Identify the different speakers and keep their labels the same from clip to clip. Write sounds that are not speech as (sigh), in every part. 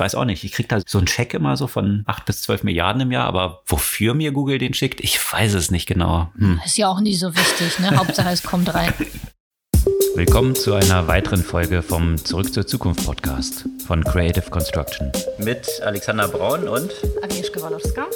Speaker 1: weiß auch nicht. Ich kriege da so einen Check immer so von 8 bis 12 Milliarden im Jahr, aber wofür mir Google den schickt, ich weiß es nicht genau.
Speaker 2: Hm. Ist ja auch nicht so wichtig, ne? Hauptsache es kommt rein. (laughs)
Speaker 1: Willkommen zu einer weiteren Folge vom Zurück zur Zukunft Podcast von Creative Construction. Mit Alexander Braun und
Speaker 2: Agnieszka Walowska.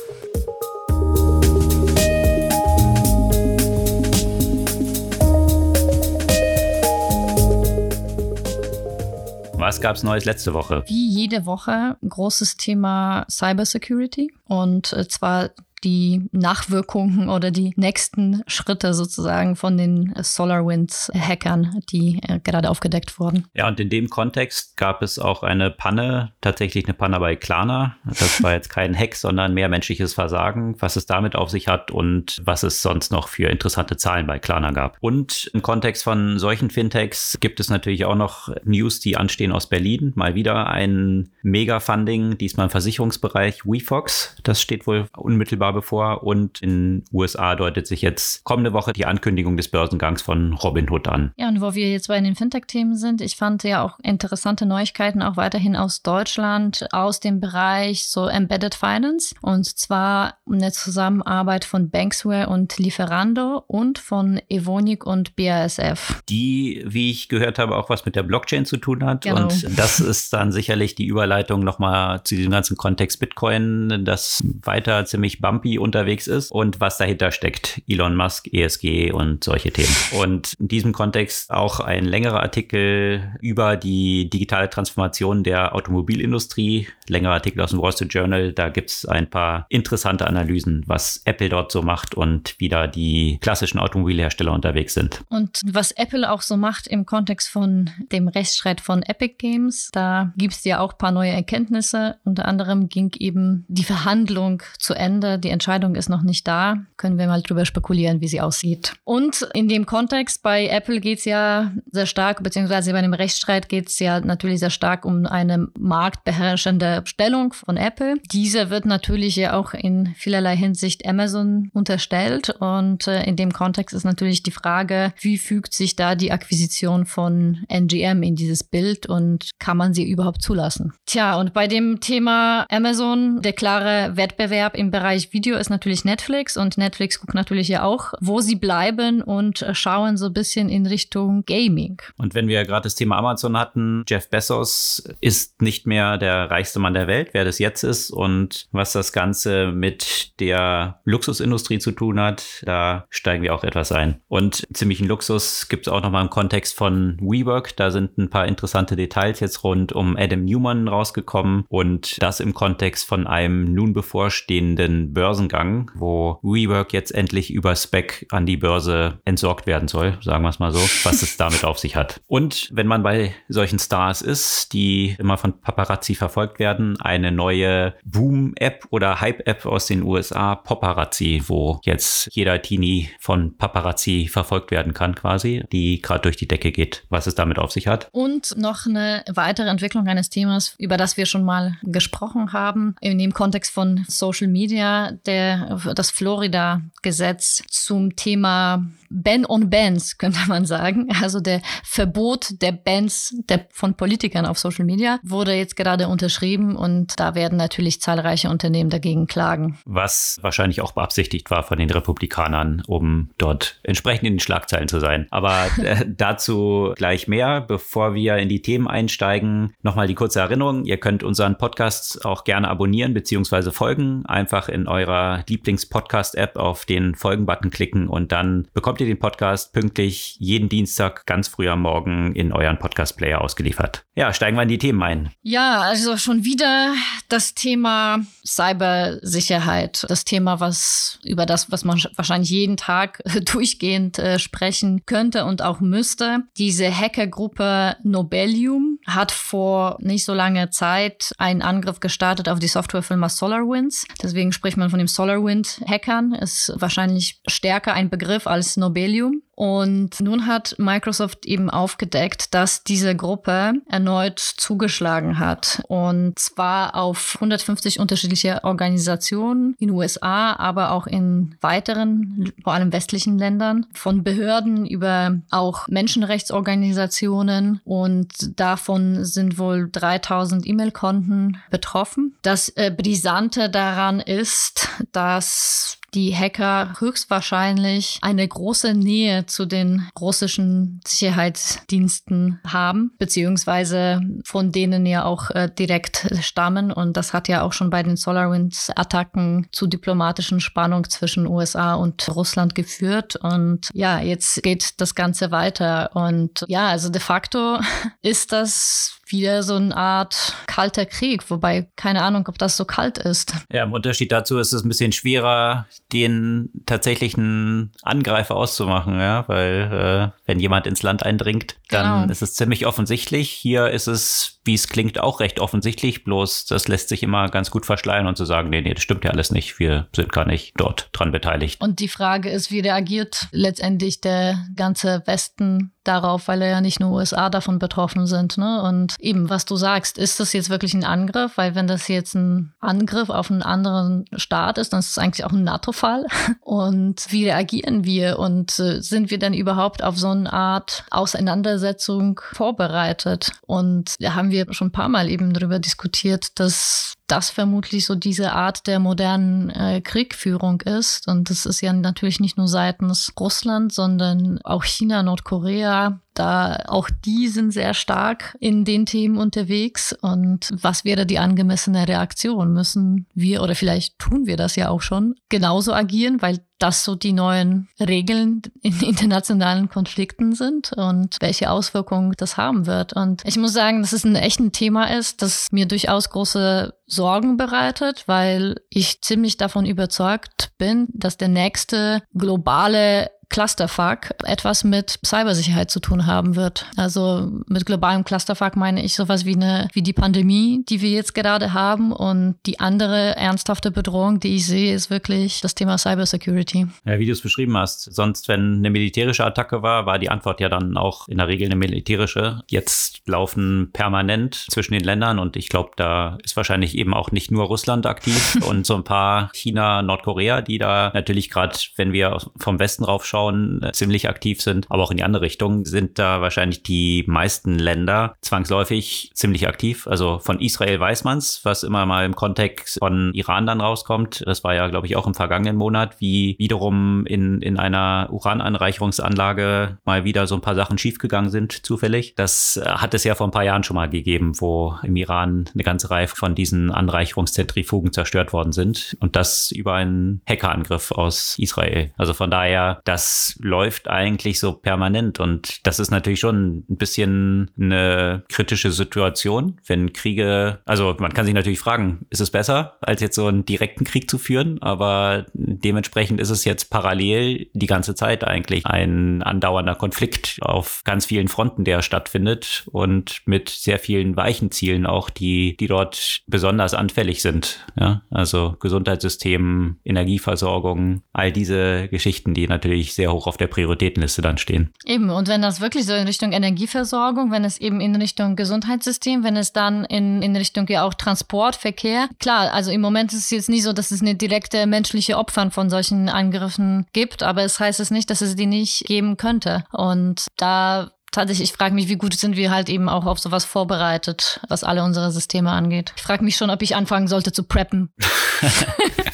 Speaker 1: Was gab es Neues letzte Woche?
Speaker 2: Wie jede Woche großes Thema Cybersecurity und äh, zwar die Nachwirkungen oder die nächsten Schritte sozusagen von den SolarWinds-Hackern, die äh, gerade aufgedeckt wurden.
Speaker 1: Ja, und in dem Kontext gab es auch eine Panne, tatsächlich eine Panne bei Klarna. Das war jetzt kein Hack, sondern mehr menschliches Versagen, was es damit auf sich hat und was es sonst noch für interessante Zahlen bei Klarna gab. Und im Kontext von solchen Fintechs gibt es natürlich auch noch News, die anstehen aus Berlin. Mal wieder ein Mega-Funding, diesmal im Versicherungsbereich WeFox. Das steht wohl unmittelbar bevor. Und in USA deutet sich jetzt kommende Woche die Ankündigung des Börsengangs von Robinhood an.
Speaker 2: Ja, und wo wir jetzt bei den Fintech-Themen sind, ich fand ja auch interessante Neuigkeiten auch weiterhin aus Deutschland, aus dem Bereich so Embedded Finance. Und zwar eine Zusammenarbeit von Banksware und Lieferando und von Evonik und BASF.
Speaker 1: Die, wie ich gehört habe, auch was mit der Blockchain zu tun hat. Genau. Und das ist dann sicherlich die Überleitung nochmal zu diesem ganzen Kontext Bitcoin, das weiter ziemlich bumpy Trumpy unterwegs ist und was dahinter steckt. Elon Musk, ESG und solche Themen. (laughs) Und in diesem Kontext auch ein längerer Artikel über die digitale Transformation der Automobilindustrie. Längerer Artikel aus dem Wall Street Journal. Da gibt es ein paar interessante Analysen, was Apple dort so macht und wie da die klassischen Automobilhersteller unterwegs sind.
Speaker 2: Und was Apple auch so macht im Kontext von dem Rechtsstreit von Epic Games, da gibt es ja auch ein paar neue Erkenntnisse. Unter anderem ging eben die Verhandlung zu Ende, die Entscheidung ist noch nicht da. Können wir mal drüber spekulieren, wie sie aussieht. Und in dem Kontext bei Apple geht es ja sehr stark, beziehungsweise bei dem Rechtsstreit geht es ja natürlich sehr stark um eine marktbeherrschende Stellung von Apple. Diese wird natürlich ja auch in vielerlei Hinsicht Amazon unterstellt. Und äh, in dem Kontext ist natürlich die Frage, wie fügt sich da die Akquisition von NGM in dieses Bild und kann man sie überhaupt zulassen? Tja, und bei dem Thema Amazon, der klare Wettbewerb im Bereich Video ist natürlich Netflix und Netflix guckt natürlich ja auch, wo sie bleiben und schauen so ein bisschen in Richtung Gaming.
Speaker 1: Und wenn wir gerade das Thema Amazon hatten, Jeff Bezos ist nicht mehr der reichste Mann der Welt, wer das jetzt ist und was das Ganze mit der Luxusindustrie zu tun hat, da steigen wir auch etwas ein. Und ziemlichen Luxus gibt es auch nochmal im Kontext von WeWork. Da sind ein paar interessante Details jetzt rund um Adam Newman rausgekommen und das im Kontext von einem nun bevorstehenden Börsen Börsengang, wo WeWork jetzt endlich über Spec an die Börse entsorgt werden soll, sagen wir es mal so, was es damit auf sich hat. Und wenn man bei solchen Stars ist, die immer von Paparazzi verfolgt werden, eine neue Boom-App oder Hype-App aus den USA, Paparazzi, wo jetzt jeder Teenie von Paparazzi verfolgt werden kann quasi, die gerade durch die Decke geht, was es damit auf sich hat.
Speaker 2: Und noch eine weitere Entwicklung eines Themas, über das wir schon mal gesprochen haben, in dem Kontext von Social Media, der, das Florida-Gesetz zum Thema Ban on Bans, könnte man sagen. Also der Verbot der Bans der, von Politikern auf Social Media wurde jetzt gerade unterschrieben und da werden natürlich zahlreiche Unternehmen dagegen klagen.
Speaker 1: Was wahrscheinlich auch beabsichtigt war von den Republikanern, um dort entsprechend in den Schlagzeilen zu sein. Aber äh, (laughs) dazu gleich mehr. Bevor wir in die Themen einsteigen, nochmal die kurze Erinnerung. Ihr könnt unseren Podcast auch gerne abonnieren bzw. folgen. Einfach in eurer Lieblings-Podcast-App auf den Folgen-Button klicken und dann bekommt ihr den Podcast pünktlich jeden Dienstag ganz früh am Morgen in euren Podcast-Player ausgeliefert. Ja, steigen wir in die Themen ein.
Speaker 2: Ja, also schon wieder das Thema Cybersicherheit. Das Thema, was über das, was man wahrscheinlich jeden Tag (laughs) durchgehend äh, sprechen könnte und auch müsste. Diese Hackergruppe Nobelium hat vor nicht so langer Zeit einen Angriff gestartet auf die Softwarefirma SolarWinds. Deswegen spricht man von dem SolarWind-Hackern. Ist wahrscheinlich stärker ein Begriff als Nobelium. Und nun hat Microsoft eben aufgedeckt, dass diese Gruppe erneut zugeschlagen hat. Und zwar auf 150 unterschiedliche Organisationen in USA, aber auch in weiteren, vor allem westlichen Ländern, von Behörden über auch Menschenrechtsorganisationen. Und davon sind wohl 3000 E-Mail-Konten betroffen. Das äh, Brisante daran ist, dass die Hacker höchstwahrscheinlich eine große Nähe zu den russischen Sicherheitsdiensten haben, beziehungsweise von denen ja auch äh, direkt stammen. Und das hat ja auch schon bei den SolarWinds-Attacken zu diplomatischen Spannungen zwischen USA und Russland geführt. Und ja, jetzt geht das Ganze weiter. Und ja, also de facto (laughs) ist das wieder so eine Art kalter Krieg, wobei keine Ahnung, ob das so kalt ist.
Speaker 1: Ja, im Unterschied dazu ist es ein bisschen schwerer, den tatsächlichen Angreifer auszumachen, ja, weil äh, wenn jemand ins Land eindringt, dann genau. ist es ziemlich offensichtlich. Hier ist es, wie es klingt, auch recht offensichtlich, bloß das lässt sich immer ganz gut verschleiern und zu sagen, nee, nee, das stimmt ja alles nicht, wir sind gar nicht dort dran beteiligt.
Speaker 2: Und die Frage ist, wie reagiert letztendlich der ganze Westen darauf, weil ja nicht nur USA davon betroffen sind. Ne? Und eben, was du sagst, ist das jetzt wirklich ein Angriff? Weil wenn das jetzt ein Angriff auf einen anderen Staat ist, dann ist es eigentlich auch ein NATO-Fall. (laughs) Und wie reagieren wir? Und äh, sind wir denn überhaupt auf so eine Art Auseinandersetzung vorbereitet? Und haben wir schon ein paar Mal eben darüber diskutiert, dass das vermutlich so diese Art der modernen äh, Kriegführung ist. Und das ist ja natürlich nicht nur seitens Russland, sondern auch China, Nordkorea, da auch die sind sehr stark in den Themen unterwegs. Und was wäre die angemessene Reaktion? Müssen wir oder vielleicht tun wir das ja auch schon genauso agieren, weil das so die neuen Regeln in (laughs) internationalen Konflikten sind und welche Auswirkungen das haben wird. Und ich muss sagen, dass es ein echtes Thema ist, das mir durchaus große Sorgen bereitet, weil ich ziemlich davon überzeugt bin, dass der nächste globale Clusterfuck etwas mit Cybersicherheit zu tun haben wird. Also mit globalem Clusterfuck meine ich sowas wie eine, wie die Pandemie, die wir jetzt gerade haben. Und die andere ernsthafte Bedrohung, die ich sehe, ist wirklich das Thema Cybersecurity.
Speaker 1: Ja, wie du es beschrieben hast. Sonst, wenn eine militärische Attacke war, war die Antwort ja dann auch in der Regel eine militärische. Jetzt laufen permanent zwischen den Ländern und ich glaube, da ist wahrscheinlich eben auch nicht nur Russland aktiv (laughs) und so ein paar China, Nordkorea, die da natürlich gerade, wenn wir vom Westen raufschauen, Frauen äh, ziemlich aktiv sind, aber auch in die andere Richtung sind da wahrscheinlich die meisten Länder zwangsläufig ziemlich aktiv. Also von Israel weiß man's, was immer mal im Kontext von Iran dann rauskommt. Das war ja, glaube ich, auch im vergangenen Monat, wie wiederum in, in einer Urananreicherungsanlage mal wieder so ein paar Sachen schiefgegangen sind, zufällig. Das äh, hat es ja vor ein paar Jahren schon mal gegeben, wo im Iran eine ganze Reihe von diesen Anreicherungszentrifugen zerstört worden sind. Und das über einen Hackerangriff aus Israel. Also von daher, das läuft eigentlich so permanent und das ist natürlich schon ein bisschen eine kritische Situation, wenn Kriege, also man kann sich natürlich fragen, ist es besser, als jetzt so einen direkten Krieg zu führen, aber dementsprechend ist es jetzt parallel die ganze Zeit eigentlich ein andauernder Konflikt auf ganz vielen Fronten, der stattfindet und mit sehr vielen weichen Zielen auch, die, die dort besonders anfällig sind. Ja, also Gesundheitssystem, Energieversorgung, all diese Geschichten, die natürlich sehr hoch auf der Prioritätenliste dann stehen.
Speaker 2: Eben, und wenn das wirklich so in Richtung Energieversorgung, wenn es eben in Richtung Gesundheitssystem, wenn es dann in, in Richtung ja auch Transport, Verkehr, klar, also im Moment ist es jetzt nicht so, dass es eine direkte menschliche Opfern von solchen Angriffen gibt, aber es heißt es nicht, dass es die nicht geben könnte. Und da tatsächlich, ich frage mich, wie gut sind wir halt eben auch auf sowas vorbereitet, was alle unsere Systeme angeht. Ich frage mich schon, ob ich anfangen sollte zu preppen. (laughs) (laughs)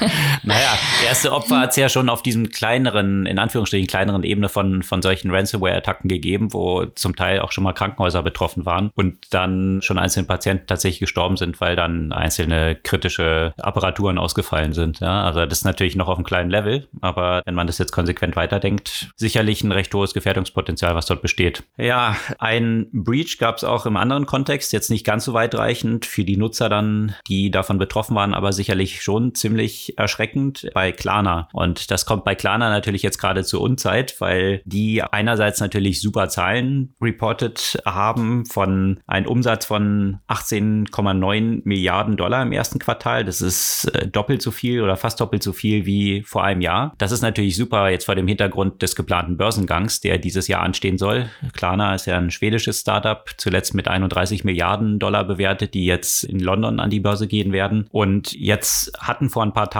Speaker 2: (laughs)
Speaker 1: naja, erste Opfer hat es ja schon auf diesem kleineren, in Anführungsstrichen kleineren Ebene von, von solchen Ransomware-Attacken gegeben, wo zum Teil auch schon mal Krankenhäuser betroffen waren und dann schon einzelne Patienten tatsächlich gestorben sind, weil dann einzelne kritische Apparaturen ausgefallen sind. Ja, also das ist natürlich noch auf einem kleinen Level, aber wenn man das jetzt konsequent weiterdenkt, sicherlich ein recht hohes Gefährdungspotenzial, was dort besteht. Ja, ein Breach gab es auch im anderen Kontext, jetzt nicht ganz so weitreichend für die Nutzer dann, die davon betroffen waren, aber sicherlich schon ziemlich erschreckend bei Klarna. Und das kommt bei Klarna natürlich jetzt gerade zur Unzeit, weil die einerseits natürlich super Zahlen reported haben von einem Umsatz von 18,9 Milliarden Dollar im ersten Quartal. Das ist äh, doppelt so viel oder fast doppelt so viel wie vor einem Jahr. Das ist natürlich super jetzt vor dem Hintergrund des geplanten Börsengangs, der dieses Jahr anstehen soll. Klarna ist ja ein schwedisches Startup, zuletzt mit 31 Milliarden Dollar bewertet, die jetzt in London an die Börse gehen werden. Und jetzt hatten vor ein paar Tagen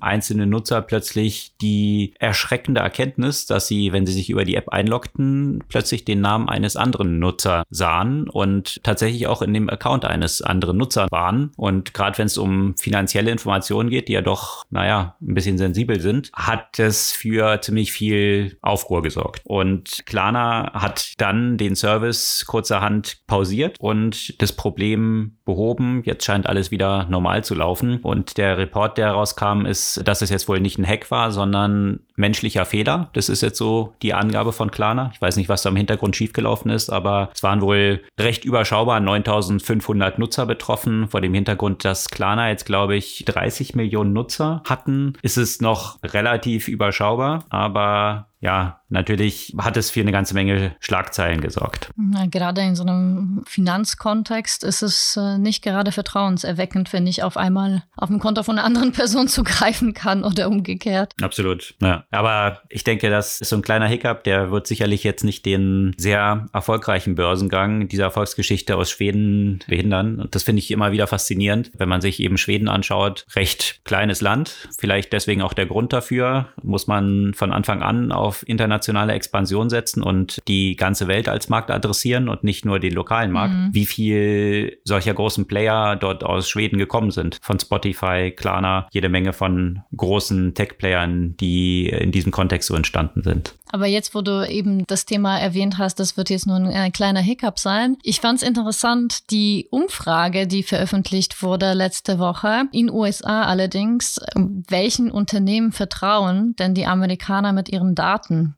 Speaker 1: einzelne Nutzer plötzlich die erschreckende Erkenntnis, dass sie, wenn sie sich über die App einloggten, plötzlich den Namen eines anderen Nutzers sahen und tatsächlich auch in dem Account eines anderen Nutzers waren. Und gerade wenn es um finanzielle Informationen geht, die ja doch, naja, ein bisschen sensibel sind, hat es für ziemlich viel Aufruhr gesorgt. Und Klarna hat dann den Service kurzerhand pausiert und das Problem behoben. Jetzt scheint alles wieder normal zu laufen. Und der Report, der rauskam, ist, dass es jetzt wohl nicht ein Hack war, sondern menschlicher Fehler. Das ist jetzt so die Angabe von Klarna. Ich weiß nicht, was da im Hintergrund schiefgelaufen ist, aber es waren wohl recht überschaubar 9500 Nutzer betroffen. Vor dem Hintergrund, dass Klarna jetzt, glaube ich, 30 Millionen Nutzer hatten, ist es noch relativ überschaubar, aber ja, natürlich hat es für eine ganze Menge Schlagzeilen gesorgt.
Speaker 2: Ja, gerade in so einem Finanzkontext ist es äh, nicht gerade vertrauenserweckend, wenn ich auf einmal auf dem Konto von einer anderen (laughs) Person zugreifen kann oder umgekehrt.
Speaker 1: Absolut. Ja. Aber ich denke, das ist so ein kleiner Hiccup, der wird sicherlich jetzt nicht den sehr erfolgreichen Börsengang dieser Erfolgsgeschichte aus Schweden behindern. Und das finde ich immer wieder faszinierend, wenn man sich eben Schweden anschaut. Recht kleines Land, vielleicht deswegen auch der Grund dafür, muss man von Anfang an auf auf internationale Expansion setzen und die ganze Welt als Markt adressieren und nicht nur den lokalen Markt. Mhm. Wie viel solcher großen Player dort aus Schweden gekommen sind. Von Spotify, Klarna, jede Menge von großen Tech-Playern, die in diesem Kontext so entstanden sind.
Speaker 2: Aber jetzt, wo du eben das Thema erwähnt hast, das wird jetzt nur ein, ein kleiner Hiccup sein. Ich fand es interessant, die Umfrage, die veröffentlicht wurde letzte Woche in USA allerdings, welchen Unternehmen vertrauen denn die Amerikaner mit ihren Daten?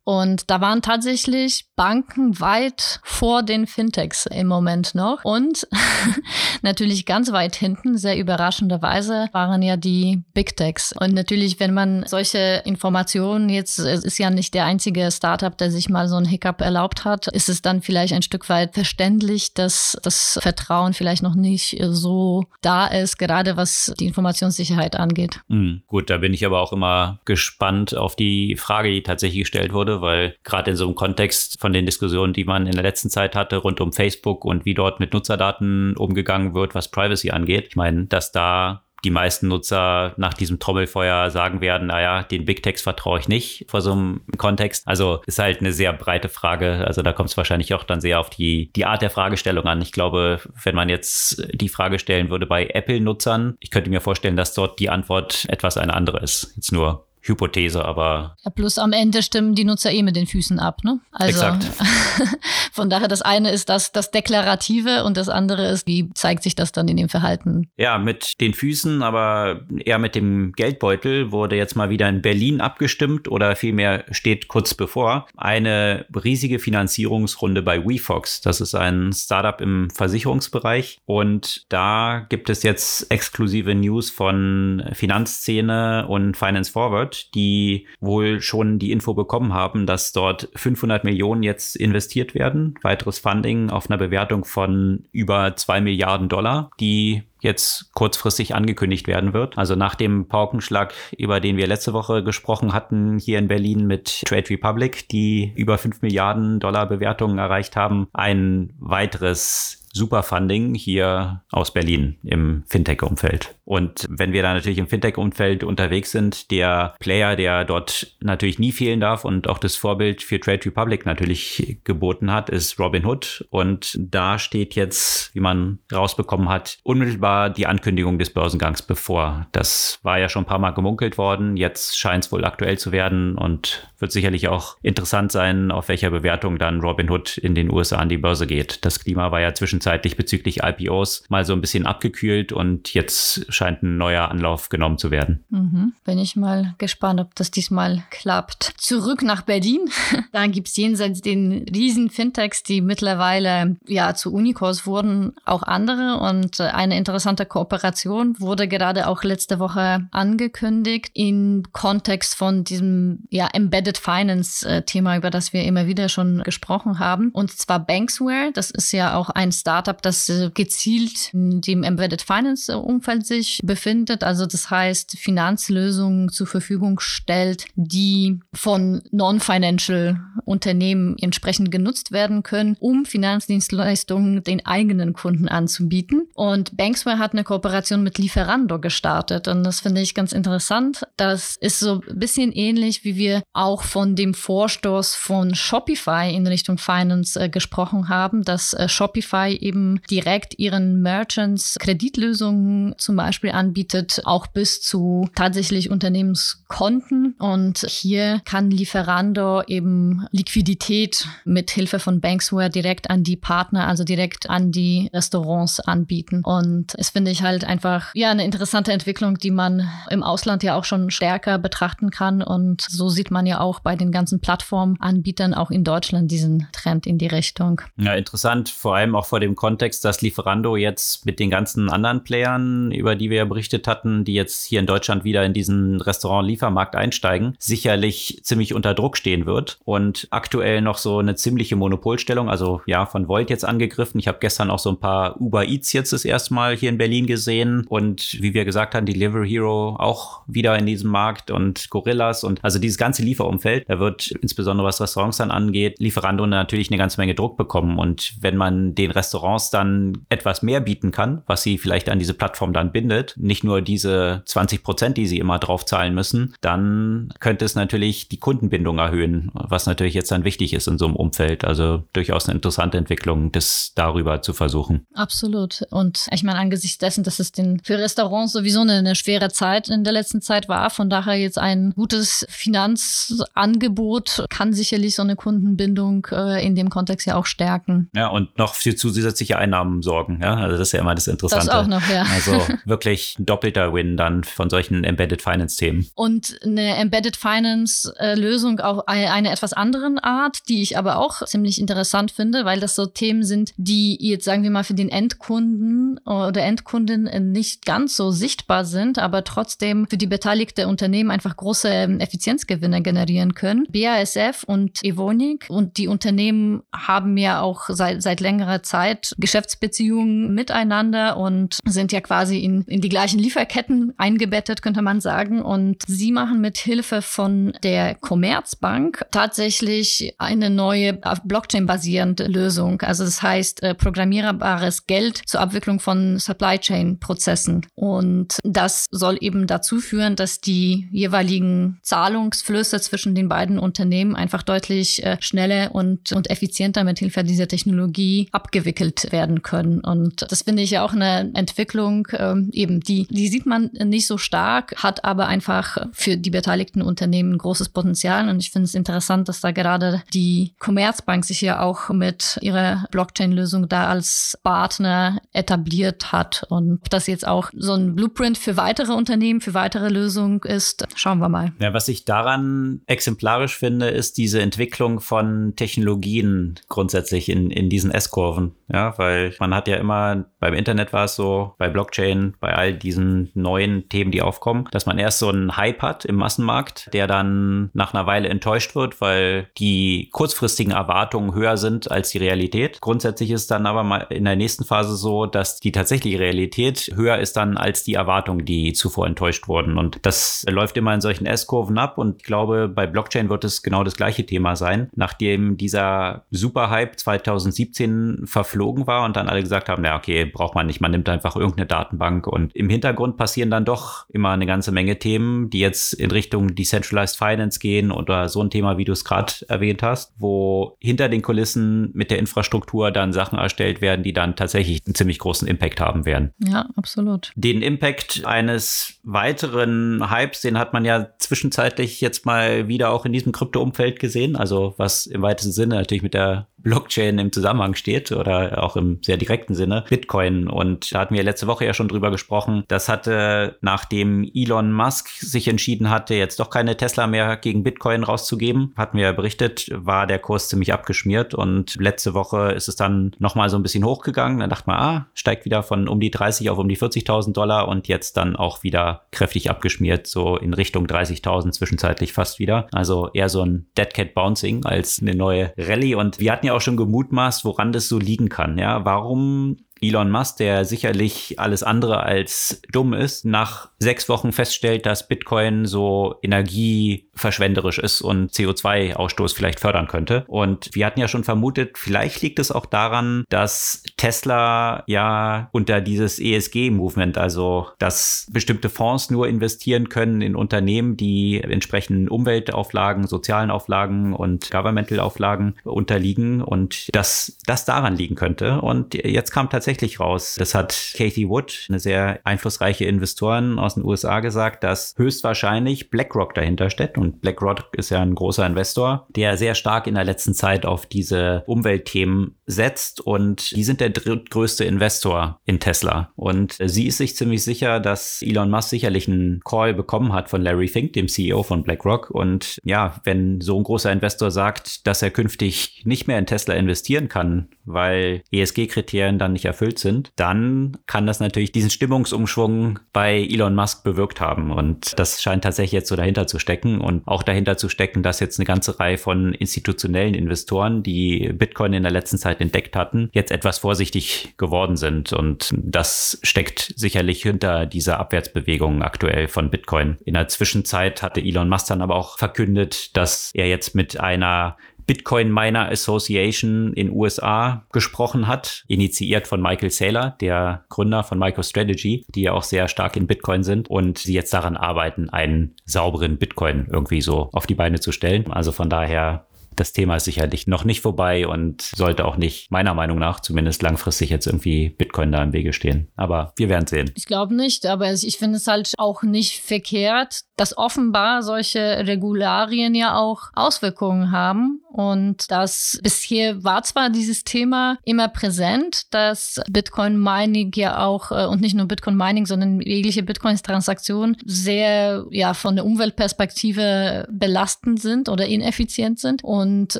Speaker 2: Und da waren tatsächlich Banken weit vor den Fintechs im Moment noch. Und (laughs) natürlich ganz weit hinten, sehr überraschenderweise, waren ja die Big Techs. Und natürlich, wenn man solche Informationen jetzt, es ist ja nicht der einzige Startup, der sich mal so ein Hiccup erlaubt hat, ist es dann vielleicht ein Stück weit verständlich, dass das Vertrauen vielleicht noch nicht so da ist, gerade was die Informationssicherheit angeht.
Speaker 1: Mhm. Gut, da bin ich aber auch immer gespannt auf die Frage, die tatsächlich gestellt wurde, weil gerade in so einem Kontext von den Diskussionen, die man in der letzten Zeit hatte rund um Facebook und wie dort mit Nutzerdaten umgegangen wird, was Privacy angeht, ich meine, dass da die meisten Nutzer nach diesem Trommelfeuer sagen werden, naja, den Big Techs vertraue ich nicht vor so einem Kontext. Also ist halt eine sehr breite Frage. Also da kommt es wahrscheinlich auch dann sehr auf die, die Art der Fragestellung an. Ich glaube, wenn man jetzt die Frage stellen würde bei Apple-Nutzern, ich könnte mir vorstellen, dass dort die Antwort etwas eine andere ist. Jetzt nur Hypothese, aber.
Speaker 2: Ja, plus am Ende stimmen die Nutzer eh mit den Füßen ab, ne?
Speaker 1: Also Exakt. (laughs)
Speaker 2: von daher, das eine ist das, das Deklarative und das andere ist, wie zeigt sich das dann in dem Verhalten?
Speaker 1: Ja, mit den Füßen, aber eher mit dem Geldbeutel wurde jetzt mal wieder in Berlin abgestimmt oder vielmehr steht kurz bevor eine riesige Finanzierungsrunde bei WeFox. Das ist ein Startup im Versicherungsbereich und da gibt es jetzt exklusive News von Finanzszene und Finance Forward die wohl schon die Info bekommen haben, dass dort 500 Millionen jetzt investiert werden. Weiteres Funding auf einer Bewertung von über zwei Milliarden Dollar, die jetzt kurzfristig angekündigt werden wird. Also nach dem Paukenschlag, über den wir letzte Woche gesprochen hatten, hier in Berlin mit Trade Republic, die über 5 Milliarden Dollar Bewertungen erreicht haben, ein weiteres Superfunding hier aus Berlin im Fintech-Umfeld. Und wenn wir da natürlich im Fintech-Umfeld unterwegs sind, der Player, der dort natürlich nie fehlen darf und auch das Vorbild für Trade Republic natürlich geboten hat, ist Robinhood. Und da steht jetzt, wie man rausbekommen hat, unmittelbar die Ankündigung des Börsengangs bevor. Das war ja schon ein paar Mal gemunkelt worden. Jetzt scheint es wohl aktuell zu werden und wird sicherlich auch interessant sein, auf welcher Bewertung dann Robinhood in den USA an die Börse geht. Das Klima war ja zwischen zwischenzeitlich bezüglich IPOs mal so ein bisschen abgekühlt und jetzt scheint ein neuer Anlauf genommen zu werden.
Speaker 2: Mhm. Bin ich mal gespannt, ob das diesmal klappt. Zurück nach Berlin. (laughs) da gibt es jenseits den riesen Fintechs, die mittlerweile ja zu Unicos wurden, auch andere. Und äh, eine interessante Kooperation wurde gerade auch letzte Woche angekündigt im Kontext von diesem ja, Embedded Finance-Thema, äh, über das wir immer wieder schon gesprochen haben. Und zwar Banksware. Das ist ja auch ein Startup, das äh, gezielt in dem Embedded Finance-Umfeld sich befindet. Also das heißt, Finanzlösungen zur Verfügung stellt, die von Non-Financial Unternehmen entsprechend genutzt werden können, um Finanzdienstleistungen den eigenen Kunden anzubieten. Und Banksware hat eine Kooperation mit Lieferando gestartet. Und das finde ich ganz interessant. Das ist so ein bisschen ähnlich, wie wir auch von dem Vorstoß von Shopify in Richtung Finance äh, gesprochen haben, dass äh, Shopify eben direkt ihren Merchants Kreditlösungen zum Beispiel anbietet, auch bis zu tatsächlich Unternehmenskonten. Und hier kann Lieferando eben Liquidität mit Hilfe von Banksware direkt an die Partner, also direkt an die Restaurants anbieten. Und es finde ich halt einfach ja eine interessante Entwicklung, die man im Ausland ja auch schon stärker betrachten kann. Und so sieht man ja auch bei den ganzen Plattformanbietern auch in Deutschland diesen Trend in die Richtung.
Speaker 1: Ja, interessant, vor allem auch vor dem Kontext, dass Lieferando jetzt mit den ganzen anderen Playern, über die wir ja berichtet hatten, die jetzt hier in Deutschland wieder in diesen Restaurant-Liefermarkt einsteigen, sicherlich ziemlich unter Druck stehen wird und aktuell noch so eine ziemliche Monopolstellung, also ja, von Volt jetzt angegriffen. Ich habe gestern auch so ein paar Uber Eats jetzt das erste Mal hier in Berlin gesehen und wie wir gesagt haben, Delivery Hero auch wieder in diesem Markt und Gorillas und also dieses ganze Lieferumfeld, da wird insbesondere was Restaurants dann angeht, Lieferando natürlich eine ganze Menge Druck bekommen und wenn man den Restaurants dann etwas mehr bieten kann, was sie vielleicht an diese Plattform dann bindet, nicht nur diese 20 Prozent, die sie immer drauf zahlen müssen, dann könnte es natürlich die Kundenbindung erhöhen, was natürlich jetzt dann wichtig ist in so einem Umfeld. Also durchaus eine interessante Entwicklung, das darüber zu versuchen.
Speaker 2: Absolut. Und ich meine, angesichts dessen, dass es den, für Restaurants sowieso eine, eine schwere Zeit in der letzten Zeit war, von daher jetzt ein gutes Finanzangebot kann sicherlich so eine Kundenbindung äh, in dem Kontext ja auch stärken.
Speaker 1: Ja, und noch für zusätzliche Einnahmen sorgen. Ja, also das ist ja immer das Interessante. Das
Speaker 2: auch noch, ja.
Speaker 1: Also (laughs) wirklich ein doppelter Win dann von solchen Embedded Finance Themen.
Speaker 2: Und eine Embedded Finance äh, Lösung auch eine etwas anderen Art, die ich aber auch ziemlich interessant finde, weil das so Themen sind, die jetzt sagen wir mal für den Endkunden oder Endkunden nicht ganz so sichtbar sind, aber trotzdem für die beteiligte Unternehmen einfach große ähm, Effizienzgewinne generieren können. BASF und Evonik und die Unternehmen haben ja auch seit, seit längerer Zeit Geschäftsbeziehungen miteinander und sind ja quasi in, in die gleichen Lieferketten eingebettet, könnte man sagen. Und sie machen mit Hilfe von der Commerzbank tatsächlich eine neue Blockchain-basierende Lösung. Also das heißt äh, programmierbares Geld zur Abwicklung von Supply Chain-Prozessen. Und das soll eben dazu führen, dass die jeweiligen Zahlungsflüsse zwischen den beiden Unternehmen einfach deutlich äh, schneller und, und effizienter mit Hilfe dieser Technologie abgewickelt werden können. Und das finde ich ja auch eine Entwicklung, ähm, eben die, die sieht man nicht so stark, hat aber einfach für die beteiligten Unternehmen großes Potenzial. Und ich finde es interessant, dass da gerade die Commerzbank sich ja auch mit ihrer Blockchain-Lösung da als Partner etabliert hat. Und das jetzt auch so ein Blueprint für weitere Unternehmen, für weitere Lösungen ist, schauen wir mal.
Speaker 1: Ja, was ich daran exemplarisch finde, ist diese Entwicklung von Technologien grundsätzlich in, in diesen S-Kurven. Ja, weil man hat ja immer, beim Internet war es so, bei Blockchain, bei all diesen neuen Themen, die aufkommen, dass man erst so einen Hype hat im Massenmarkt, der dann nach einer Weile enttäuscht wird, weil die kurzfristigen Erwartungen höher sind als die Realität. Grundsätzlich ist dann aber mal in der nächsten Phase so, dass die tatsächliche Realität höher ist dann als die Erwartungen, die zuvor enttäuscht wurden. Und das läuft immer in solchen S-Kurven ab und ich glaube, bei Blockchain wird es genau das gleiche Thema sein. Nachdem dieser Superhype 2017 verflogen war und dann alle gesagt haben, ja, okay, braucht man nicht, man nimmt einfach irgendeine Datenbank und im Hintergrund passieren dann doch immer eine ganze Menge Themen, die jetzt in Richtung Decentralized Finance gehen oder so ein Thema, wie du es gerade erwähnt hast, wo hinter den Kulissen mit der Infrastruktur dann Sachen erstellt werden, die dann tatsächlich einen ziemlich großen Impact haben werden.
Speaker 2: Ja, absolut.
Speaker 1: Den Impact eines weiteren Hypes, den hat man ja zwischenzeitlich jetzt mal wieder auch in diesem Krypto-Umfeld gesehen, also was im weitesten Sinne natürlich mit der Blockchain im Zusammenhang steht oder auch im sehr direkten Sinne, Bitcoin. Und da hatten wir letzte Woche ja schon drüber gesprochen. Das hatte, nachdem Elon Musk sich entschieden hatte, jetzt doch keine Tesla mehr gegen Bitcoin rauszugeben, hatten wir berichtet, war der Kurs ziemlich abgeschmiert und letzte Woche ist es dann nochmal so ein bisschen hochgegangen. Dann dachte man, ah, steigt wieder von um die 30 auf um die 40.000 Dollar und jetzt dann auch wieder kräftig abgeschmiert, so in Richtung 30.000 zwischenzeitlich fast wieder. Also eher so ein Dead Cat Bouncing als eine neue Rallye. Und wir hatten ja auch schon gemutmaßt, woran das so liegen kann. Ja, warum Elon Musk, der sicherlich alles andere als dumm ist, nach sechs Wochen feststellt, dass Bitcoin so energieverschwenderisch ist und CO2-Ausstoß vielleicht fördern könnte. Und wir hatten ja schon vermutet, vielleicht liegt es auch daran, dass Tesla ja unter dieses ESG-Movement, also dass bestimmte Fonds nur investieren können in Unternehmen, die entsprechenden Umweltauflagen, sozialen Auflagen und Governmental-Auflagen unterliegen und dass das daran liegen könnte. Und jetzt kam tatsächlich tatsächlich raus. Das hat Kathy Wood, eine sehr einflussreiche Investorin aus den USA, gesagt, dass höchstwahrscheinlich BlackRock dahinter steckt. Und BlackRock ist ja ein großer Investor, der sehr stark in der letzten Zeit auf diese Umweltthemen setzt. Und die sind der drittgrößte Investor in Tesla. Und sie ist sich ziemlich sicher, dass Elon Musk sicherlich einen Call bekommen hat von Larry Fink, dem CEO von BlackRock. Und ja, wenn so ein großer Investor sagt, dass er künftig nicht mehr in Tesla investieren kann, weil ESG-Kriterien dann nicht erfüllt sind, dann kann das natürlich diesen Stimmungsumschwung bei Elon Musk bewirkt haben. Und das scheint tatsächlich jetzt so dahinter zu stecken und auch dahinter zu stecken, dass jetzt eine ganze Reihe von institutionellen Investoren, die Bitcoin in der letzten Zeit entdeckt hatten, jetzt etwas vorsichtig geworden sind. Und das steckt sicherlich hinter dieser Abwärtsbewegung aktuell von Bitcoin. In der Zwischenzeit hatte Elon Musk dann aber auch verkündet, dass er jetzt mit einer Bitcoin Miner Association in USA gesprochen hat, initiiert von Michael Saylor, der Gründer von MicroStrategy, die ja auch sehr stark in Bitcoin sind und sie jetzt daran arbeiten, einen sauberen Bitcoin irgendwie so auf die Beine zu stellen. Also von daher das Thema ist sicherlich noch nicht vorbei und sollte auch nicht, meiner Meinung nach, zumindest langfristig jetzt irgendwie Bitcoin da im Wege stehen. Aber wir werden sehen.
Speaker 2: Ich glaube nicht, aber ich finde es halt auch nicht verkehrt, dass offenbar solche Regularien ja auch Auswirkungen haben. Und das bisher war zwar dieses Thema immer präsent, dass Bitcoin Mining ja auch, äh, und nicht nur Bitcoin Mining, sondern jegliche Bitcoins-Transaktionen sehr ja von der Umweltperspektive belastend sind oder ineffizient sind. Und und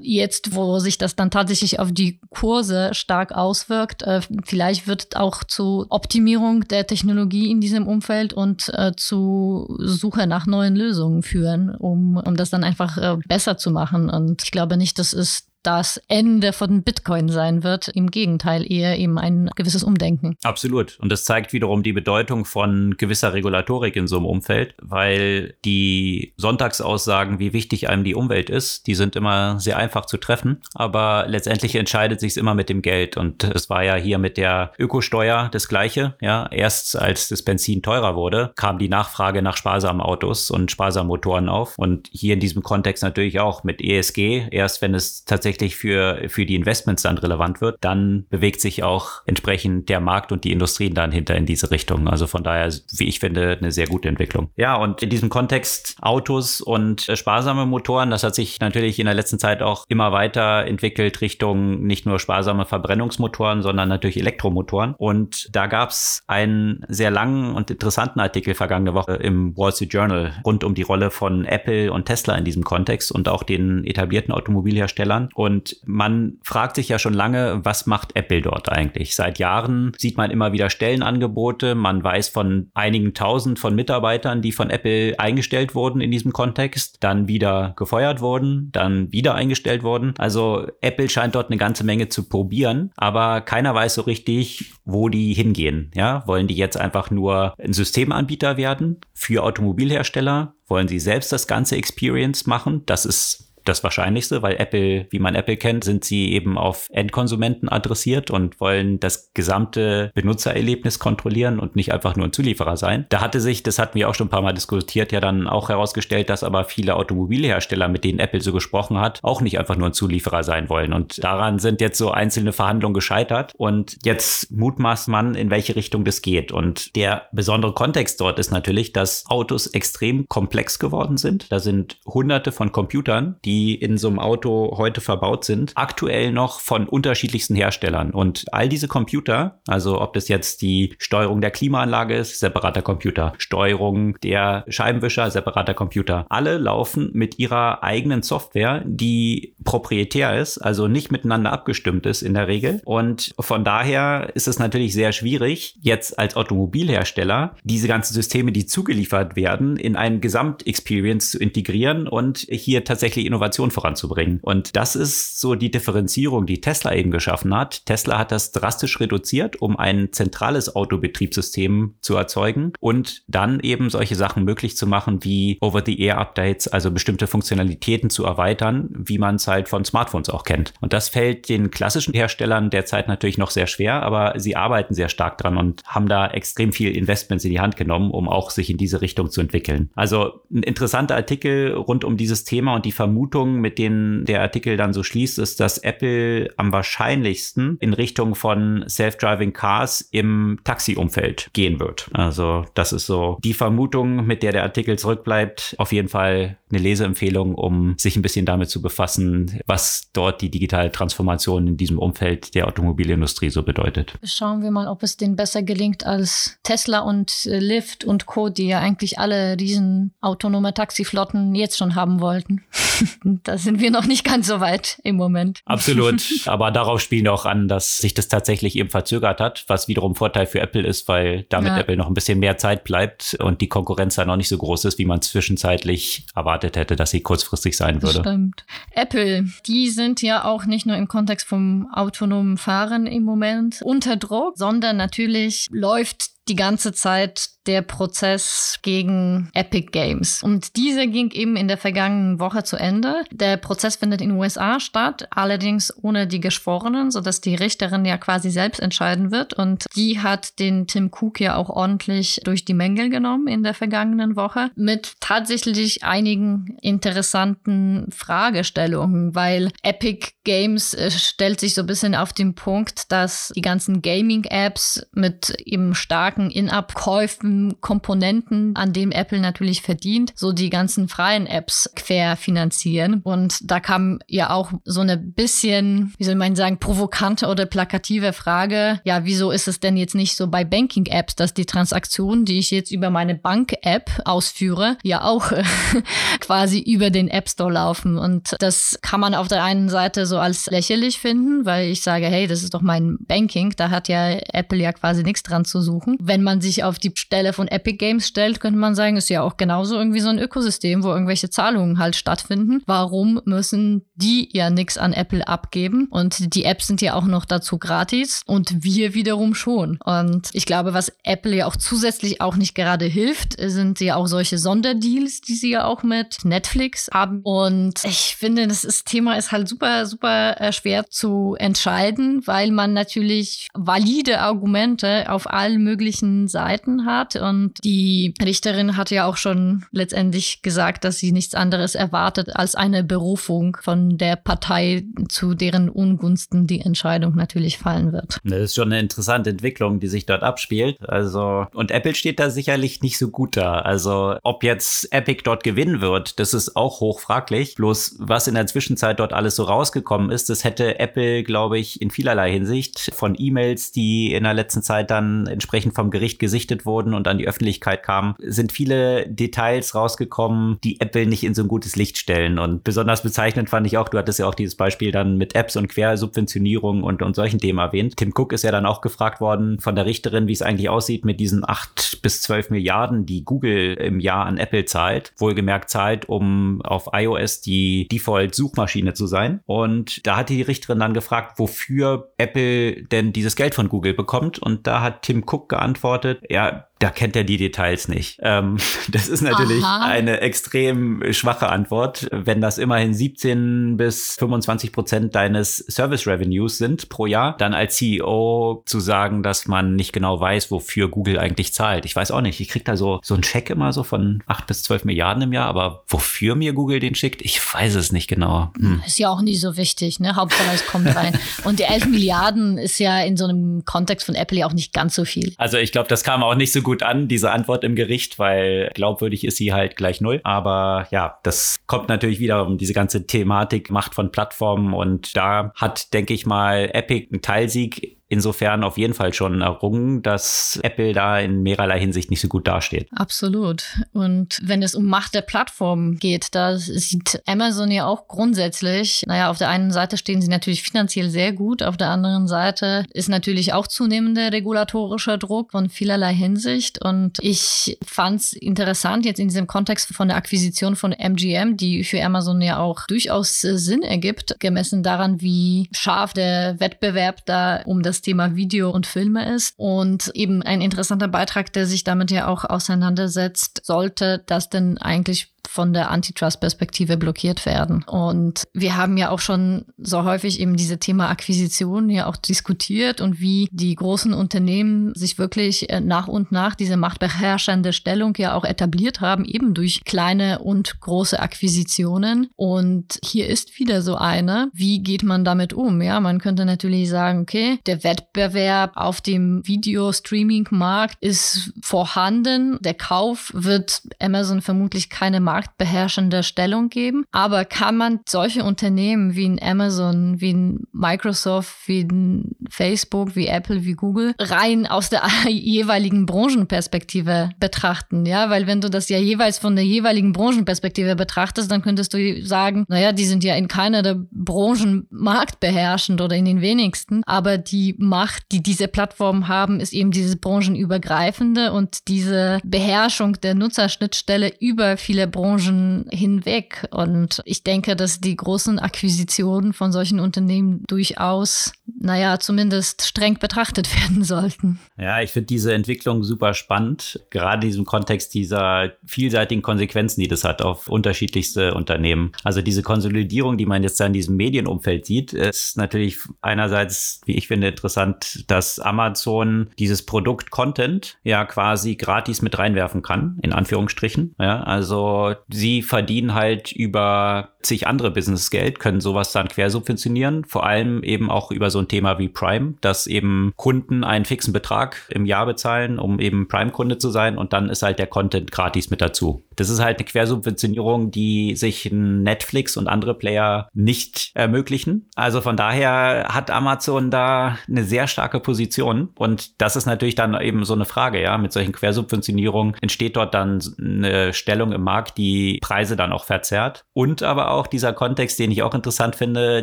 Speaker 2: jetzt, wo sich das dann tatsächlich auf die Kurse stark auswirkt, äh, vielleicht wird auch zu Optimierung der Technologie in diesem Umfeld und äh, zu Suche nach neuen Lösungen führen, um, um das dann einfach äh, besser zu machen. Und ich glaube nicht, das ist das Ende von Bitcoin sein wird. Im Gegenteil, eher eben ein gewisses Umdenken.
Speaker 1: Absolut. Und das zeigt wiederum die Bedeutung von gewisser Regulatorik in so einem Umfeld, weil die Sonntagsaussagen, wie wichtig einem die Umwelt ist, die sind immer sehr einfach zu treffen. Aber letztendlich entscheidet sich immer mit dem Geld. Und es war ja hier mit der Ökosteuer das Gleiche. Ja, erst als das Benzin teurer wurde, kam die Nachfrage nach sparsamen Autos und sparsamen Motoren auf. Und hier in diesem Kontext natürlich auch mit ESG. Erst wenn es tatsächlich tatsächlich für, für die Investments dann relevant wird, dann bewegt sich auch entsprechend der Markt und die Industrien dann hinter in diese Richtung. Also von daher, wie ich finde, eine sehr gute Entwicklung. Ja, und in diesem Kontext Autos und äh, sparsame Motoren, das hat sich natürlich in der letzten Zeit auch immer weiter entwickelt Richtung nicht nur sparsame Verbrennungsmotoren, sondern natürlich Elektromotoren. Und da gab es einen sehr langen und interessanten Artikel vergangene Woche im Wall Street Journal rund um die Rolle von Apple und Tesla in diesem Kontext und auch den etablierten Automobilherstellern. Und man fragt sich ja schon lange, was macht Apple dort eigentlich? Seit Jahren sieht man immer wieder Stellenangebote. Man weiß von einigen tausend von Mitarbeitern, die von Apple eingestellt wurden in diesem Kontext, dann wieder gefeuert wurden, dann wieder eingestellt wurden. Also Apple scheint dort eine ganze Menge zu probieren, aber keiner weiß so richtig, wo die hingehen. Ja, wollen die jetzt einfach nur ein Systemanbieter werden für Automobilhersteller? Wollen sie selbst das ganze Experience machen? Das ist das Wahrscheinlichste, weil Apple, wie man Apple kennt, sind sie eben auf Endkonsumenten adressiert und wollen das gesamte Benutzererlebnis kontrollieren und nicht einfach nur ein Zulieferer sein. Da hatte sich, das hatten wir auch schon ein paar Mal diskutiert, ja dann auch herausgestellt, dass aber viele Automobilhersteller, mit denen Apple so gesprochen hat, auch nicht einfach nur ein Zulieferer sein wollen. Und daran sind jetzt so einzelne Verhandlungen gescheitert. Und jetzt mutmaßt man, in welche Richtung das geht. Und der besondere Kontext dort ist natürlich, dass Autos extrem komplex geworden sind. Da sind hunderte von Computern, die die in so einem Auto heute verbaut sind, aktuell noch von unterschiedlichsten Herstellern. Und all diese Computer, also ob das jetzt die Steuerung der Klimaanlage ist, separater Computer, Steuerung der Scheibenwischer, separater Computer, alle laufen mit ihrer eigenen Software, die proprietär ist, also nicht miteinander abgestimmt ist in der Regel. Und von daher ist es natürlich sehr schwierig, jetzt als Automobilhersteller diese ganzen Systeme, die zugeliefert werden, in einen Gesamtexperience zu integrieren und hier tatsächlich Innovation voranzubringen. Und das ist so die Differenzierung, die Tesla eben geschaffen hat. Tesla hat das drastisch reduziert, um ein zentrales Autobetriebssystem zu erzeugen und dann eben solche Sachen möglich zu machen wie Over-the-Air-Updates, also bestimmte Funktionalitäten zu erweitern, wie man es halt von Smartphones auch kennt. Und das fällt den klassischen Herstellern derzeit natürlich noch sehr schwer, aber sie arbeiten sehr stark dran und haben da extrem viel Investments in die Hand genommen, um auch sich in diese Richtung zu entwickeln. Also ein interessanter Artikel rund um dieses Thema und die Vermutung, mit denen der Artikel dann so schließt, ist, dass Apple am wahrscheinlichsten in Richtung von Self-Driving Cars im Taxi-Umfeld gehen wird. Also das ist so die Vermutung, mit der der Artikel zurückbleibt. Auf jeden Fall eine Leseempfehlung, um sich ein bisschen damit zu befassen, was dort die digitale Transformation in diesem Umfeld der Automobilindustrie so bedeutet.
Speaker 2: Schauen wir mal, ob es denen besser gelingt als Tesla und äh, Lyft und Co., die ja eigentlich alle diesen autonome Taxiflotten jetzt schon haben wollten. (laughs) da sind wir noch nicht ganz so weit im Moment.
Speaker 1: Absolut. (laughs) Aber darauf spielen auch an, dass sich das tatsächlich eben verzögert hat, was wiederum Vorteil für Apple ist, weil damit ja. Apple noch ein bisschen mehr Zeit bleibt und die Konkurrenz da noch nicht so groß ist, wie man zwischenzeitlich erwartet hätte, dass sie kurzfristig sein würde.
Speaker 2: Stimmt. Apple, die sind ja auch nicht nur im Kontext vom autonomen Fahren im Moment unter Druck, sondern natürlich läuft die ganze Zeit der Prozess gegen Epic Games. Und dieser ging eben in der vergangenen Woche zu Ende. Der Prozess findet in den USA statt, allerdings ohne die Geschworenen, sodass die Richterin ja quasi selbst entscheiden wird. Und die hat den Tim Cook ja auch ordentlich durch die Mängel genommen in der vergangenen Woche mit tatsächlich einigen interessanten Fragestellungen, weil Epic Games äh, stellt sich so ein bisschen auf den Punkt, dass die ganzen Gaming-Apps mit eben starken starken In-App-Käufen, Komponenten, an dem Apple natürlich verdient, so die ganzen freien Apps querfinanzieren. Und da kam ja auch so eine bisschen, wie soll man sagen, provokante oder plakative Frage, ja, wieso ist es denn jetzt nicht so bei Banking-Apps, dass die Transaktionen, die ich jetzt über meine Bank-App ausführe, ja auch (laughs) quasi über den App Store laufen. Und das kann man auf der einen Seite so als lächerlich finden, weil ich sage, hey, das ist doch mein Banking, da hat ja Apple ja quasi nichts dran zu suchen wenn man sich auf die Stelle von Epic Games stellt, könnte man sagen, ist ja auch genauso irgendwie so ein Ökosystem, wo irgendwelche Zahlungen halt stattfinden. Warum müssen die ja nichts an Apple abgeben? Und die Apps sind ja auch noch dazu gratis und wir wiederum schon. Und ich glaube, was Apple ja auch zusätzlich auch nicht gerade hilft, sind ja auch solche Sonderdeals, die sie ja auch mit Netflix haben. Und ich finde, das ist, Thema ist halt super, super äh, schwer zu entscheiden, weil man natürlich valide Argumente auf allen möglichen unterschiedlichen Seiten hat. Und die Richterin hat ja auch schon letztendlich gesagt, dass sie nichts anderes erwartet als eine Berufung von der Partei, zu deren Ungunsten die Entscheidung natürlich fallen wird.
Speaker 1: Das ist schon eine interessante Entwicklung, die sich dort abspielt. Also, und Apple steht da sicherlich nicht so gut da. Also, ob jetzt Epic dort gewinnen wird, das ist auch hochfraglich. Bloß, was in der Zwischenzeit dort alles so rausgekommen ist, das hätte Apple, glaube ich, in vielerlei Hinsicht von E-Mails, die in der letzten Zeit dann entsprechend vom Gericht gesichtet wurden und an die Öffentlichkeit kamen, sind viele Details rausgekommen, die Apple nicht in so ein gutes Licht stellen. Und besonders bezeichnend fand ich auch, du hattest ja auch dieses Beispiel dann mit Apps und Quersubventionierung und, und solchen Themen erwähnt. Tim Cook ist ja dann auch gefragt worden von der Richterin, wie es eigentlich aussieht mit diesen acht bis zwölf Milliarden, die Google im Jahr an Apple zahlt. Wohlgemerkt zahlt, um auf iOS die Default-Suchmaschine zu sein. Und da hat die Richterin dann gefragt, wofür Apple denn dieses Geld von Google bekommt. Und da hat Tim Cook geantwortet, geantwortet, ja, da kennt er die Details nicht. Ähm, (laughs) das ist natürlich Aha. eine extrem schwache Antwort. Wenn das immerhin 17 bis 25 Prozent deines Service Revenues sind pro Jahr, dann als CEO zu sagen, dass man nicht genau weiß, wofür Google eigentlich zahlt. Ich weiß auch nicht. Ich krieg da so, so einen Check immer so von 8 bis 12 Milliarden im Jahr, aber wofür mir Google den schickt, ich weiß es nicht genau.
Speaker 2: Hm. Ist ja auch nie so wichtig, ne? Hauptsache es kommt rein. Und die 11 Milliarden ist ja in so einem Kontext von Apple ja auch nicht ganz so viel.
Speaker 1: Also ich glaube, das kam auch nicht so gut gut an, diese Antwort im Gericht, weil glaubwürdig ist sie halt gleich null. Aber ja, das kommt natürlich wieder um diese ganze Thematik Macht von Plattformen und da hat, denke ich mal, Epic einen Teilsieg insofern auf jeden Fall schon errungen, dass Apple da in mehrerlei Hinsicht nicht so gut dasteht.
Speaker 2: Absolut. Und wenn es um Macht der Plattform geht, da sieht Amazon ja auch grundsätzlich, naja, auf der einen Seite stehen sie natürlich finanziell sehr gut, auf der anderen Seite ist natürlich auch zunehmender regulatorischer Druck von vielerlei Hinsicht. Und ich fand es interessant jetzt in diesem Kontext von der Akquisition von MGM, die für Amazon ja auch durchaus Sinn ergibt, gemessen daran, wie scharf der Wettbewerb da um das Thema Video und Filme ist. Und eben ein interessanter Beitrag, der sich damit ja auch auseinandersetzt, sollte das denn eigentlich von der Antitrust-Perspektive blockiert werden. Und wir haben ja auch schon so häufig eben diese Thema Akquisition ja auch diskutiert und wie die großen Unternehmen sich wirklich äh, nach und nach diese machtbeherrschende Stellung ja auch etabliert haben, eben durch kleine und große Akquisitionen. Und hier ist wieder so eine. Wie geht man damit um? Ja, man könnte natürlich sagen, okay, der Wettbewerb auf dem Video-Streaming-Markt ist vorhanden. Der Kauf wird Amazon vermutlich keine Markt marktbeherrschende Stellung geben. Aber kann man solche Unternehmen wie ein Amazon, wie ein Microsoft, wie ein Facebook, wie Apple, wie Google rein aus der (laughs) jeweiligen Branchenperspektive betrachten? Ja, weil wenn du das ja jeweils von der jeweiligen Branchenperspektive betrachtest, dann könntest du sagen, naja, die sind ja in keiner der Branchen marktbeherrschend oder in den wenigsten. Aber die Macht, die diese Plattformen haben, ist eben dieses branchenübergreifende und diese Beherrschung der Nutzerschnittstelle über viele Branchen Branchen hinweg. Und ich denke, dass die großen Akquisitionen von solchen Unternehmen durchaus, naja, zumindest streng betrachtet (laughs) werden sollten.
Speaker 1: Ja, ich finde diese Entwicklung super spannend, gerade in diesem Kontext dieser vielseitigen Konsequenzen, die das hat auf unterschiedlichste Unternehmen. Also diese Konsolidierung, die man jetzt da in diesem Medienumfeld sieht, ist natürlich einerseits, wie ich finde, interessant, dass Amazon dieses Produkt Content ja quasi gratis mit reinwerfen kann, in Anführungsstrichen. Ja, also sie verdienen halt über zig andere Business Geld, können sowas dann quersubventionieren, vor allem eben auch über so ein Thema wie Prime, dass eben Kunden einen fixen Betrag im Jahr bezahlen, um eben Prime-Kunde zu sein und dann ist halt der Content gratis mit dazu. Das ist halt eine Quersubventionierung, die sich Netflix und andere Player nicht ermöglichen. Also von daher hat Amazon da eine sehr starke Position. Und das ist natürlich dann eben so eine Frage, ja, mit solchen Quersubventionierungen entsteht dort dann eine Stellung im Markt, die Preise dann auch verzerrt. Und aber auch dieser Kontext, den ich auch interessant finde,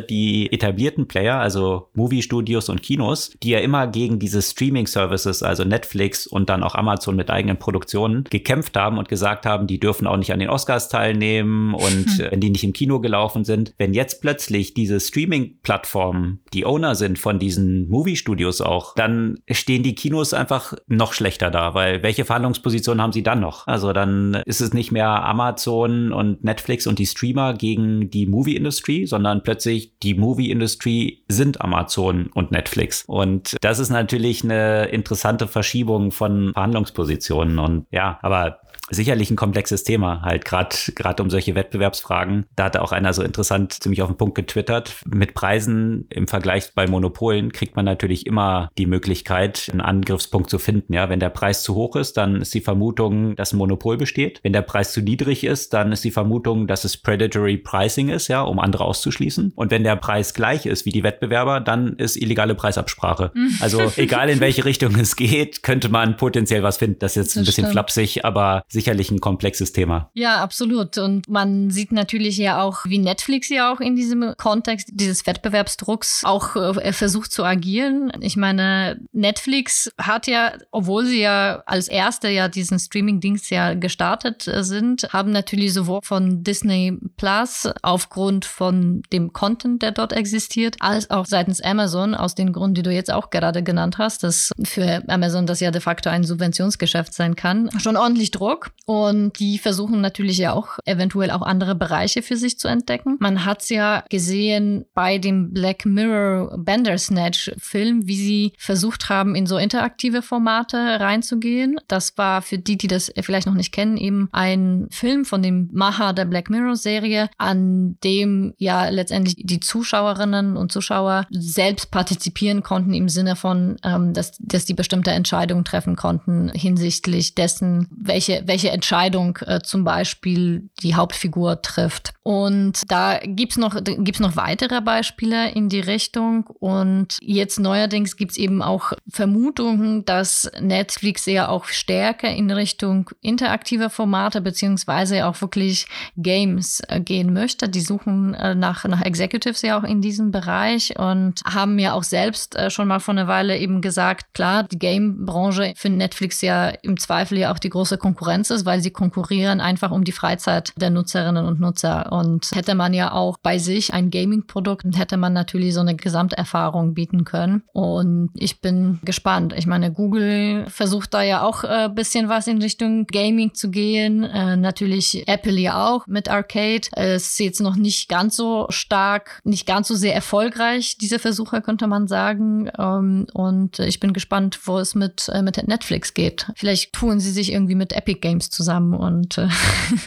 Speaker 1: die etablierten Player, also Movie-Studios und Kinos, die ja immer gegen diese Streaming-Services, also Netflix und dann auch Amazon mit eigenen Produktionen, gekämpft haben und gesagt haben, die dürfen auch nicht an den Oscars teilnehmen und hm. wenn die nicht im Kino gelaufen sind. Wenn jetzt plötzlich diese Streaming-Plattformen die Owner sind von diesen Movie-Studios auch, dann stehen die Kinos einfach noch schlechter da, weil welche Verhandlungsposition haben sie dann noch? Also dann ist es nicht mehr Amazon und Netflix und die Streamer gegen gegen die Movie-Industrie, sondern plötzlich die Movie-Industrie sind Amazon und Netflix. Und das ist natürlich eine interessante Verschiebung von Verhandlungspositionen. Und ja, aber sicherlich ein komplexes Thema, halt gerade gerade um solche Wettbewerbsfragen. Da hatte auch einer so interessant ziemlich auf den Punkt getwittert. Mit Preisen im Vergleich bei Monopolen kriegt man natürlich immer die Möglichkeit, einen Angriffspunkt zu finden. Ja, wenn der Preis zu hoch ist, dann ist die Vermutung, dass ein Monopol besteht. Wenn der Preis zu niedrig ist, dann ist die Vermutung, dass es predatory pricing ist, ja, um andere auszuschließen. Und wenn der Preis gleich ist wie die Wettbewerber, dann ist illegale Preisabsprache. Also egal in welche Richtung es geht, könnte man potenziell was finden. Das ist jetzt das ein bisschen stimmt. flapsig, aber sicherlich ein komplexes Thema.
Speaker 2: Ja, absolut. Und man sieht natürlich ja auch, wie Netflix ja auch in diesem Kontext dieses Wettbewerbsdrucks auch äh, versucht zu agieren. Ich meine, Netflix hat ja, obwohl sie ja als erste ja diesen Streaming-Dienst ja gestartet äh, sind, haben natürlich sowohl von Disney Plus aufgrund von dem Content, der dort existiert, als auch seitens Amazon aus den Gründen, die du jetzt auch gerade genannt hast, dass für Amazon das ja de facto ein Subventionsgeschäft sein kann, schon ordentlich Druck. Und die versuchen natürlich ja auch eventuell auch andere Bereiche für sich zu entdecken. Man hat es ja gesehen bei dem Black Mirror Bandersnatch Film, wie sie versucht haben, in so interaktive Formate reinzugehen. Das war für die, die das vielleicht noch nicht kennen, eben ein Film von dem Macher der Black Mirror Serie an dem ja letztendlich die Zuschauerinnen und Zuschauer selbst partizipieren konnten im Sinne von, ähm, dass, dass die bestimmte Entscheidungen treffen konnten hinsichtlich dessen, welche, welche Entscheidung äh, zum Beispiel die Hauptfigur trifft. Und da gibt's noch, gibt's noch weitere Beispiele in die Richtung. Und jetzt neuerdings gibt's eben auch Vermutungen, dass Netflix ja auch stärker in Richtung interaktiver Formate beziehungsweise auch wirklich Games äh, gehen möchte. Die suchen äh, nach, nach Executives ja auch in diesem Bereich und haben ja auch selbst äh, schon mal vor einer Weile eben gesagt, klar, die Game-Branche für Netflix ja im Zweifel ja auch die große Konkurrenz ist, weil sie konkurrieren einfach um die Freizeit der Nutzerinnen und Nutzer. Und hätte man ja auch bei sich ein Gaming-Produkt, hätte man natürlich so eine Gesamterfahrung bieten können. Und ich bin gespannt. Ich meine, Google versucht da ja auch ein äh, bisschen was in Richtung Gaming zu gehen. Äh, natürlich Apple ja auch mit Arcade. Es ist jetzt noch nicht ganz so stark, nicht ganz so sehr erfolgreich, diese Versuche, könnte man sagen. Ähm, und ich bin gespannt, wo es mit, äh, mit Netflix geht. Vielleicht tun sie sich irgendwie mit Epic Games zusammen und, äh,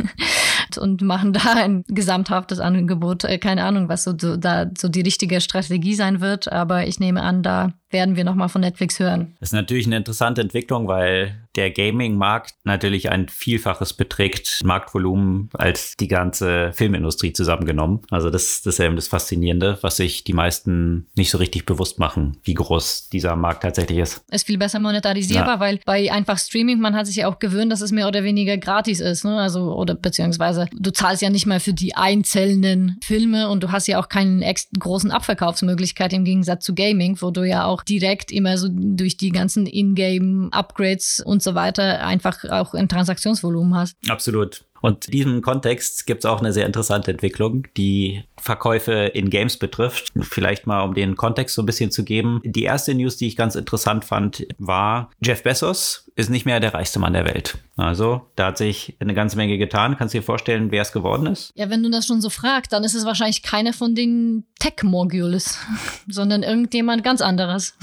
Speaker 2: (laughs) und machen da ein gesamthaftes Angebot. Äh, keine Ahnung, was so, so, da so die richtige Strategie sein wird, aber ich nehme an, da werden wir nochmal von Netflix hören.
Speaker 1: Das ist natürlich eine interessante Entwicklung, weil der Gaming-Markt natürlich ein Vielfaches beträgt Marktvolumen als die ganze Filmindustrie zusammengenommen. Also das, das ist eben das Faszinierende, was sich die meisten nicht so richtig bewusst machen, wie groß dieser Markt tatsächlich ist.
Speaker 2: Ist viel besser monetarisierbar, ja. weil bei einfach Streaming, man hat sich ja auch gewöhnt, dass es mehr oder weniger gratis ist. Ne? Also, oder beziehungsweise du zahlst ja nicht mal für die einzelnen Filme und du hast ja auch keinen großen Abverkaufsmöglichkeit im Gegensatz zu Gaming, wo du ja auch direkt immer so durch die ganzen Ingame-Upgrades und so weiter einfach auch ein Transaktionsvolumen hast.
Speaker 1: Absolut. Und in diesem Kontext gibt es auch eine sehr interessante Entwicklung, die Verkäufe in Games betrifft. Vielleicht mal, um den Kontext so ein bisschen zu geben. Die erste News, die ich ganz interessant fand, war, Jeff Bezos ist nicht mehr der reichste Mann der Welt. Also, da hat sich eine ganze Menge getan. Kannst du dir vorstellen, wer es geworden ist?
Speaker 2: Ja, wenn du das schon so fragst, dann ist es wahrscheinlich keiner von den Tech-Moguls, (laughs) sondern irgendjemand ganz anderes.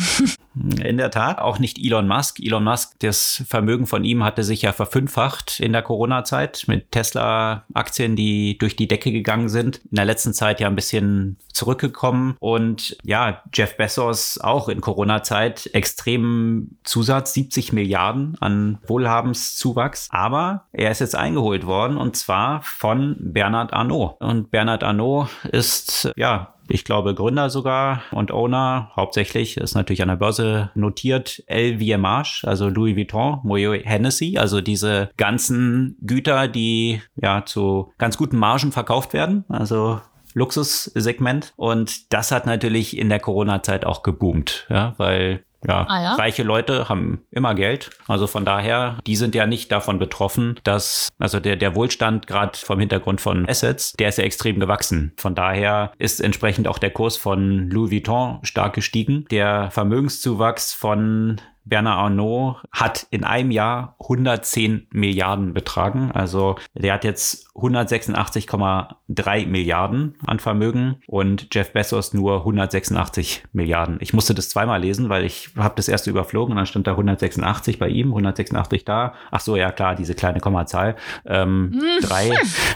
Speaker 1: In der Tat, auch nicht Elon Musk. Elon Musk, das Vermögen von ihm hatte sich ja verfünffacht in der Corona-Zeit mit Tesla-Aktien, die durch die Decke gegangen sind. In der letzten Zeit ja ein bisschen zurückgekommen. Und ja, Jeff Bezos auch in Corona-Zeit extrem Zusatz, 70 Milliarden an Wohlhabenszuwachs. Aber er ist jetzt eingeholt worden und zwar von Bernard Arnault. Und Bernard Arnault ist ja ich glaube, Gründer sogar und Owner, hauptsächlich, ist natürlich an der Börse notiert, LVMH, also Louis Vuitton, Moet Hennessy, also diese ganzen Güter, die ja zu ganz guten Margen verkauft werden. Also Luxussegment. Und das hat natürlich in der Corona-Zeit auch geboomt, ja, weil ja, ah, ja, reiche Leute haben immer Geld. Also von daher, die sind ja nicht davon betroffen, dass, also der, der Wohlstand gerade vom Hintergrund von Assets, der ist ja extrem gewachsen. Von daher ist entsprechend auch der Kurs von Louis Vuitton stark gestiegen. Der Vermögenszuwachs von Bernard Arnault hat in einem Jahr 110 Milliarden betragen. Also der hat jetzt 186,3 Milliarden an Vermögen und Jeff Bezos nur 186 Milliarden. Ich musste das zweimal lesen, weil ich habe das erste überflogen und dann stand da 186 bei ihm, 186 da. Ach so, ja klar, diese kleine Kommazahl. Ähm, hm. drei,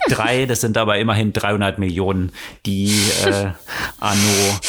Speaker 1: drei, das sind aber immerhin 300 Millionen, die äh, (laughs) Arnault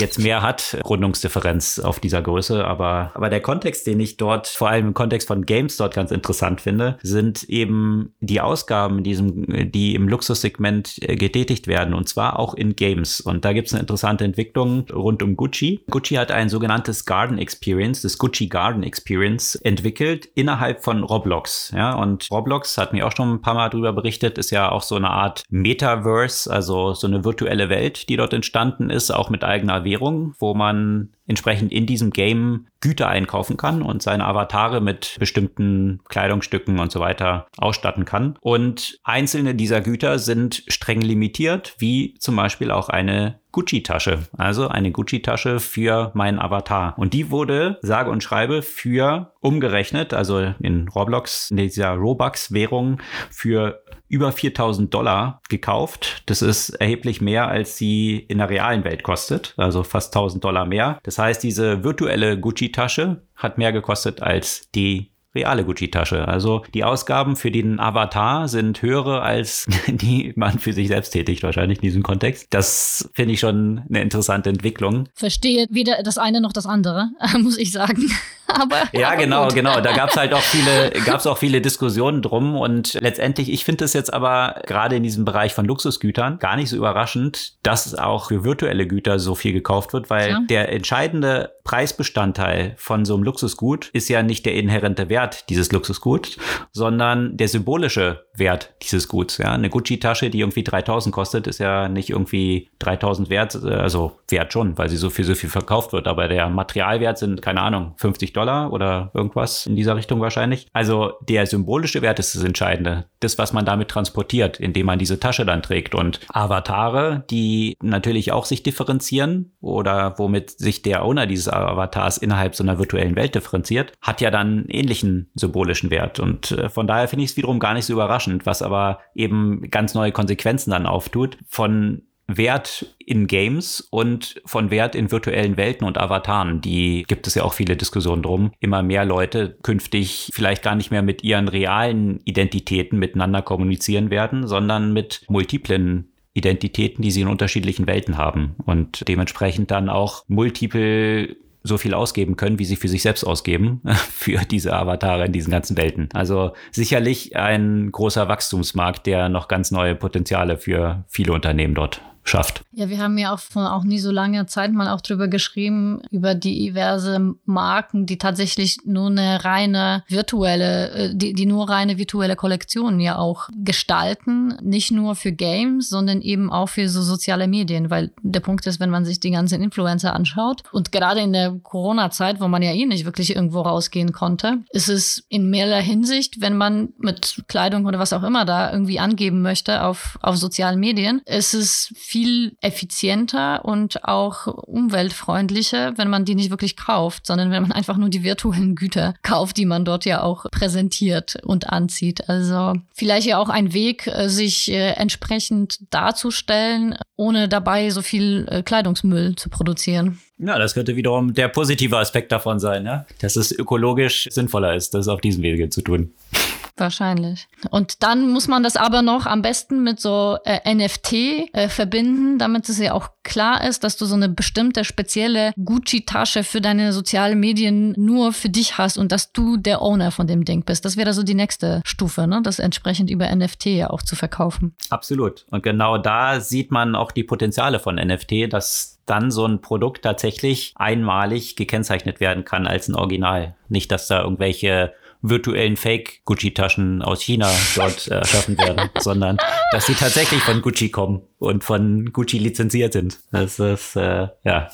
Speaker 1: jetzt mehr hat, Rundungsdifferenz auf dieser Größe. Aber, aber der Kontext, den ich dort, vor allem im Kontext von Games dort ganz interessant finde, sind eben die Ausgaben, in diesem, die im Luxussegment äh, getätigt werden und zwar auch in Games. Und da gibt es eine interessante Entwicklung rund um Gucci. Gucci hat ein sogenanntes Garden Experience, das Gucci Garden Experience entwickelt innerhalb von Roblox. Ja, und Roblox hat mir auch schon ein paar Mal darüber berichtet, ist ja auch so eine Art Metaverse, also so eine virtuelle Welt, die dort entstanden ist, auch mit eigener Währung, wo man entsprechend in diesem Game Güter einkaufen kann und seine Avatare mit bestimmten Kleidungsstücken und so weiter ausstatten kann. Und einzelne dieser Güter sind streng limitiert, wie zum Beispiel auch eine Gucci-Tasche, also eine Gucci-Tasche für meinen Avatar. Und die wurde, sage und schreibe, für umgerechnet, also in Roblox, in dieser Robux-Währung, für über 4000 Dollar gekauft. Das ist erheblich mehr, als sie in der realen Welt kostet, also fast 1000 Dollar mehr. Das heißt, diese virtuelle Gucci-Tasche hat mehr gekostet als die reale Gucci-Tasche. Also die Ausgaben für den Avatar sind höhere als (laughs) die man für sich selbst tätigt, wahrscheinlich in diesem Kontext. Das finde ich schon eine interessante Entwicklung.
Speaker 2: Verstehe weder das eine noch das andere, (laughs) muss ich sagen. (laughs) aber
Speaker 1: ja,
Speaker 2: aber
Speaker 1: genau,
Speaker 2: gut.
Speaker 1: genau. Da gab es halt auch viele, gab es auch viele Diskussionen drum und letztendlich, ich finde es jetzt aber gerade in diesem Bereich von Luxusgütern gar nicht so überraschend, dass auch für virtuelle Güter so viel gekauft wird, weil
Speaker 2: Ja.
Speaker 1: der entscheidende Preisbestandteil von so einem Luxusgut ist ja nicht der inhärente Wert dieses Luxusguts, sondern der symbolische Wert dieses Guts. Ja, eine Gucci-Tasche, die irgendwie 3000 kostet, ist ja nicht irgendwie 3000 wert, äh, also wert schon, weil sie so viel, so viel verkauft wird, aber der Materialwert sind, keine Ahnung, 50 Dollar oder irgendwas in dieser Richtung wahrscheinlich. Also der symbolische Wert ist das Entscheidende. Das, was man damit transportiert, indem man diese Tasche dann trägt. Und Avatare, die natürlich auch sich differenzieren oder womit sich der Owner dieses Avatars innerhalb so einer virtuellen Welt differenziert, hat ja dann ähnlichen symbolischen Wert. Und äh, von daher finde ich es wiederum gar nicht so überraschend, was aber eben ganz neue Konsequenzen dann auftut von Wert in Games und von Wert in virtuellen Welten und Avataren. Die gibt es ja auch viele Diskussionen drum. Immer mehr Leute künftig vielleicht gar nicht mehr mit ihren realen Identitäten miteinander kommunizieren werden, sondern mit multiplen Identitäten, die sie in unterschiedlichen Welten haben und dementsprechend dann auch multiple so viel ausgeben können, wie sie für sich selbst ausgeben, (laughs) für diese Avatare in diesen ganzen Welten. Also sicherlich ein großer Wachstumsmarkt, der noch ganz neue Potenziale für viele Unternehmen dort schafft.
Speaker 2: Ja, wir haben ja auch vor auch nie so langer Zeit mal auch drüber geschrieben, über die diverse Marken, die tatsächlich nur eine reine virtuelle, äh, die, die nur reine virtuelle Kollektionen ja auch gestalten. Nicht nur für Games, sondern eben auch für so soziale Medien, weil der Punkt ist, wenn man sich die ganzen Influencer anschaut und gerade in der Corona-Zeit, wo man ja eh nicht wirklich irgendwo rausgehen konnte, ist es in mehrerer Hinsicht, wenn man mit Kleidung oder was auch immer da irgendwie angeben möchte auf, auf sozialen Medien, ist es viel effizienter und auch umweltfreundlicher, wenn man die nicht wirklich kauft, sondern wenn man (laughs) einfach nur die virtuellen Güter kauft, die man dort ja auch präsentiert und anzieht. Also vielleicht ja auch ein Weg, äh, sich äh, entsprechend darzustellen, ohne dabei so viel äh, Kleidungsmüll zu produzieren.
Speaker 1: Ja, das könnte wiederum der positive Aspekt davon sein, ja? dass es ökologisch sinnvoller ist, das auf diesem Wege zu tun.
Speaker 2: Wahrscheinlich. Und dann muss man das aber noch am besten mit so äh, NFT äh, verbinden, damit es ja auch klar ist, dass du so eine bestimmte spezielle Gucci-Tasche für deine sozialen Medien nur für dich hast und dass du der Owner von dem Ding bist. Das wäre so die nächste Stufe, ne? das entsprechend über NFT ja auch zu verkaufen.
Speaker 1: Absolut. Und genau da sieht man auch die Potenziale von NFT, dass dann so ein Produkt tatsächlich einmalig gekennzeichnet werden kann als ein Original. Nicht, dass da irgendwelche virtuellen Fake-Gucci-Taschen aus China dort äh, (laughs) erschaffen werden, sondern dass sie tatsächlich von Gucci kommen und von Gucci lizenziert sind. Das ist äh, ja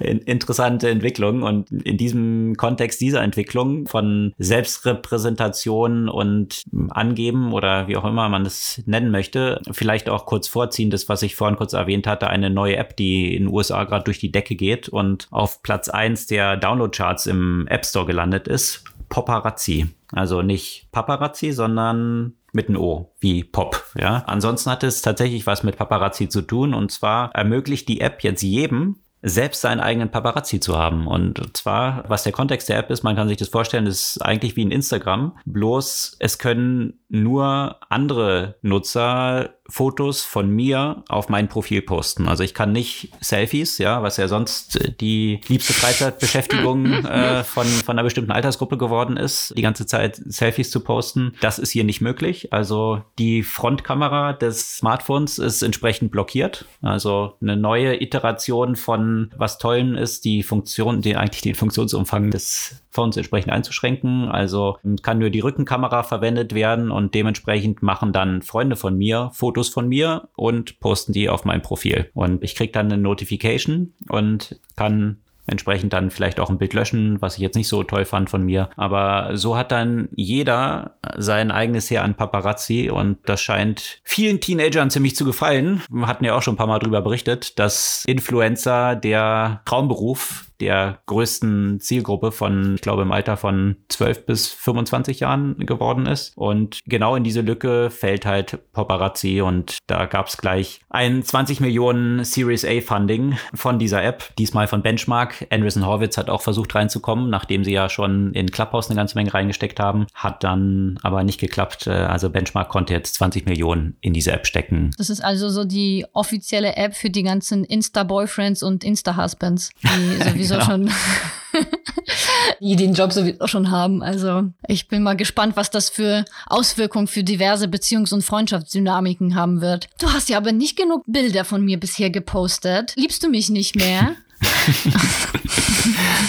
Speaker 1: in, interessante Entwicklung und in diesem Kontext dieser Entwicklung von Selbstrepräsentation und Angeben oder wie auch immer man es nennen möchte, vielleicht auch kurz vorziehen, das, was ich vorhin kurz erwähnt hatte, eine neue App, die in den USA gerade durch die Decke geht und auf Platz eins der Download-Charts im App Store gelandet ist. Paparazzi. Also nicht Paparazzi, sondern mit einem O, wie Pop, ja. Ansonsten hat es tatsächlich was mit Paparazzi zu tun und zwar ermöglicht die App jetzt jedem, selbst seinen eigenen Paparazzi zu haben. Und zwar, was der Kontext der App ist, man kann sich das vorstellen, ist eigentlich wie ein Instagram, bloß es können nur andere Nutzer Fotos von mir auf mein Profil posten. Also ich kann nicht Selfies, ja, was ja sonst äh, die liebste Freizeitbeschäftigung (laughs) äh, von, von einer bestimmten Altersgruppe geworden ist, die ganze Zeit Selfies zu posten. Das ist hier nicht möglich. Also die Frontkamera des Smartphones ist entsprechend blockiert. Also eine neue Iteration von was Tollen ist, die Funktion, die eigentlich den Funktionsumfang des Phones entsprechend einzuschränken. Also kann nur die Rückenkamera verwendet werden und dementsprechend machen dann Freunde von mir Fotos von mir und posten die auf mein Profil. Und ich kriege dann eine Notification und kann entsprechend dann vielleicht auch ein Bild löschen, was ich jetzt nicht so toll fand von mir. Aber so hat dann jeder sein eigenes Heer an Paparazzi und das scheint vielen Teenagern ziemlich zu gefallen. Wir hatten ja auch schon ein paar Mal drüber berichtet, dass Influencer der Traumberuf der größten Zielgruppe von, ich glaube, im Alter von 12 bis 25 Jahren geworden ist. Und genau in diese Lücke fällt halt Paparazzi und da gab es gleich ein 20 Millionen Series A Funding von dieser App, diesmal von Benchmark. Anderson Horwitz hat auch versucht reinzukommen, nachdem sie ja schon in Clubhouse eine ganze Menge reingesteckt haben, hat dann aber nicht geklappt. Äh, also Benchmark konnte jetzt 20 Millionen in diese App stecken.
Speaker 2: Das ist also so die offizielle App für die ganzen Insta-Boyfriends und Insta-Husbands, die (laughs) sowieso genau. schon (laughs) die den Job sowieso schon haben. Also ich bin mal gespannt, was das für Auswirkungen für diverse Beziehungs- und Freundschaftsdynamiken haben wird. Du hast ja aber nicht genug Bilder von mir bisher gepostet. Liebst du mich nicht mehr? (laughs)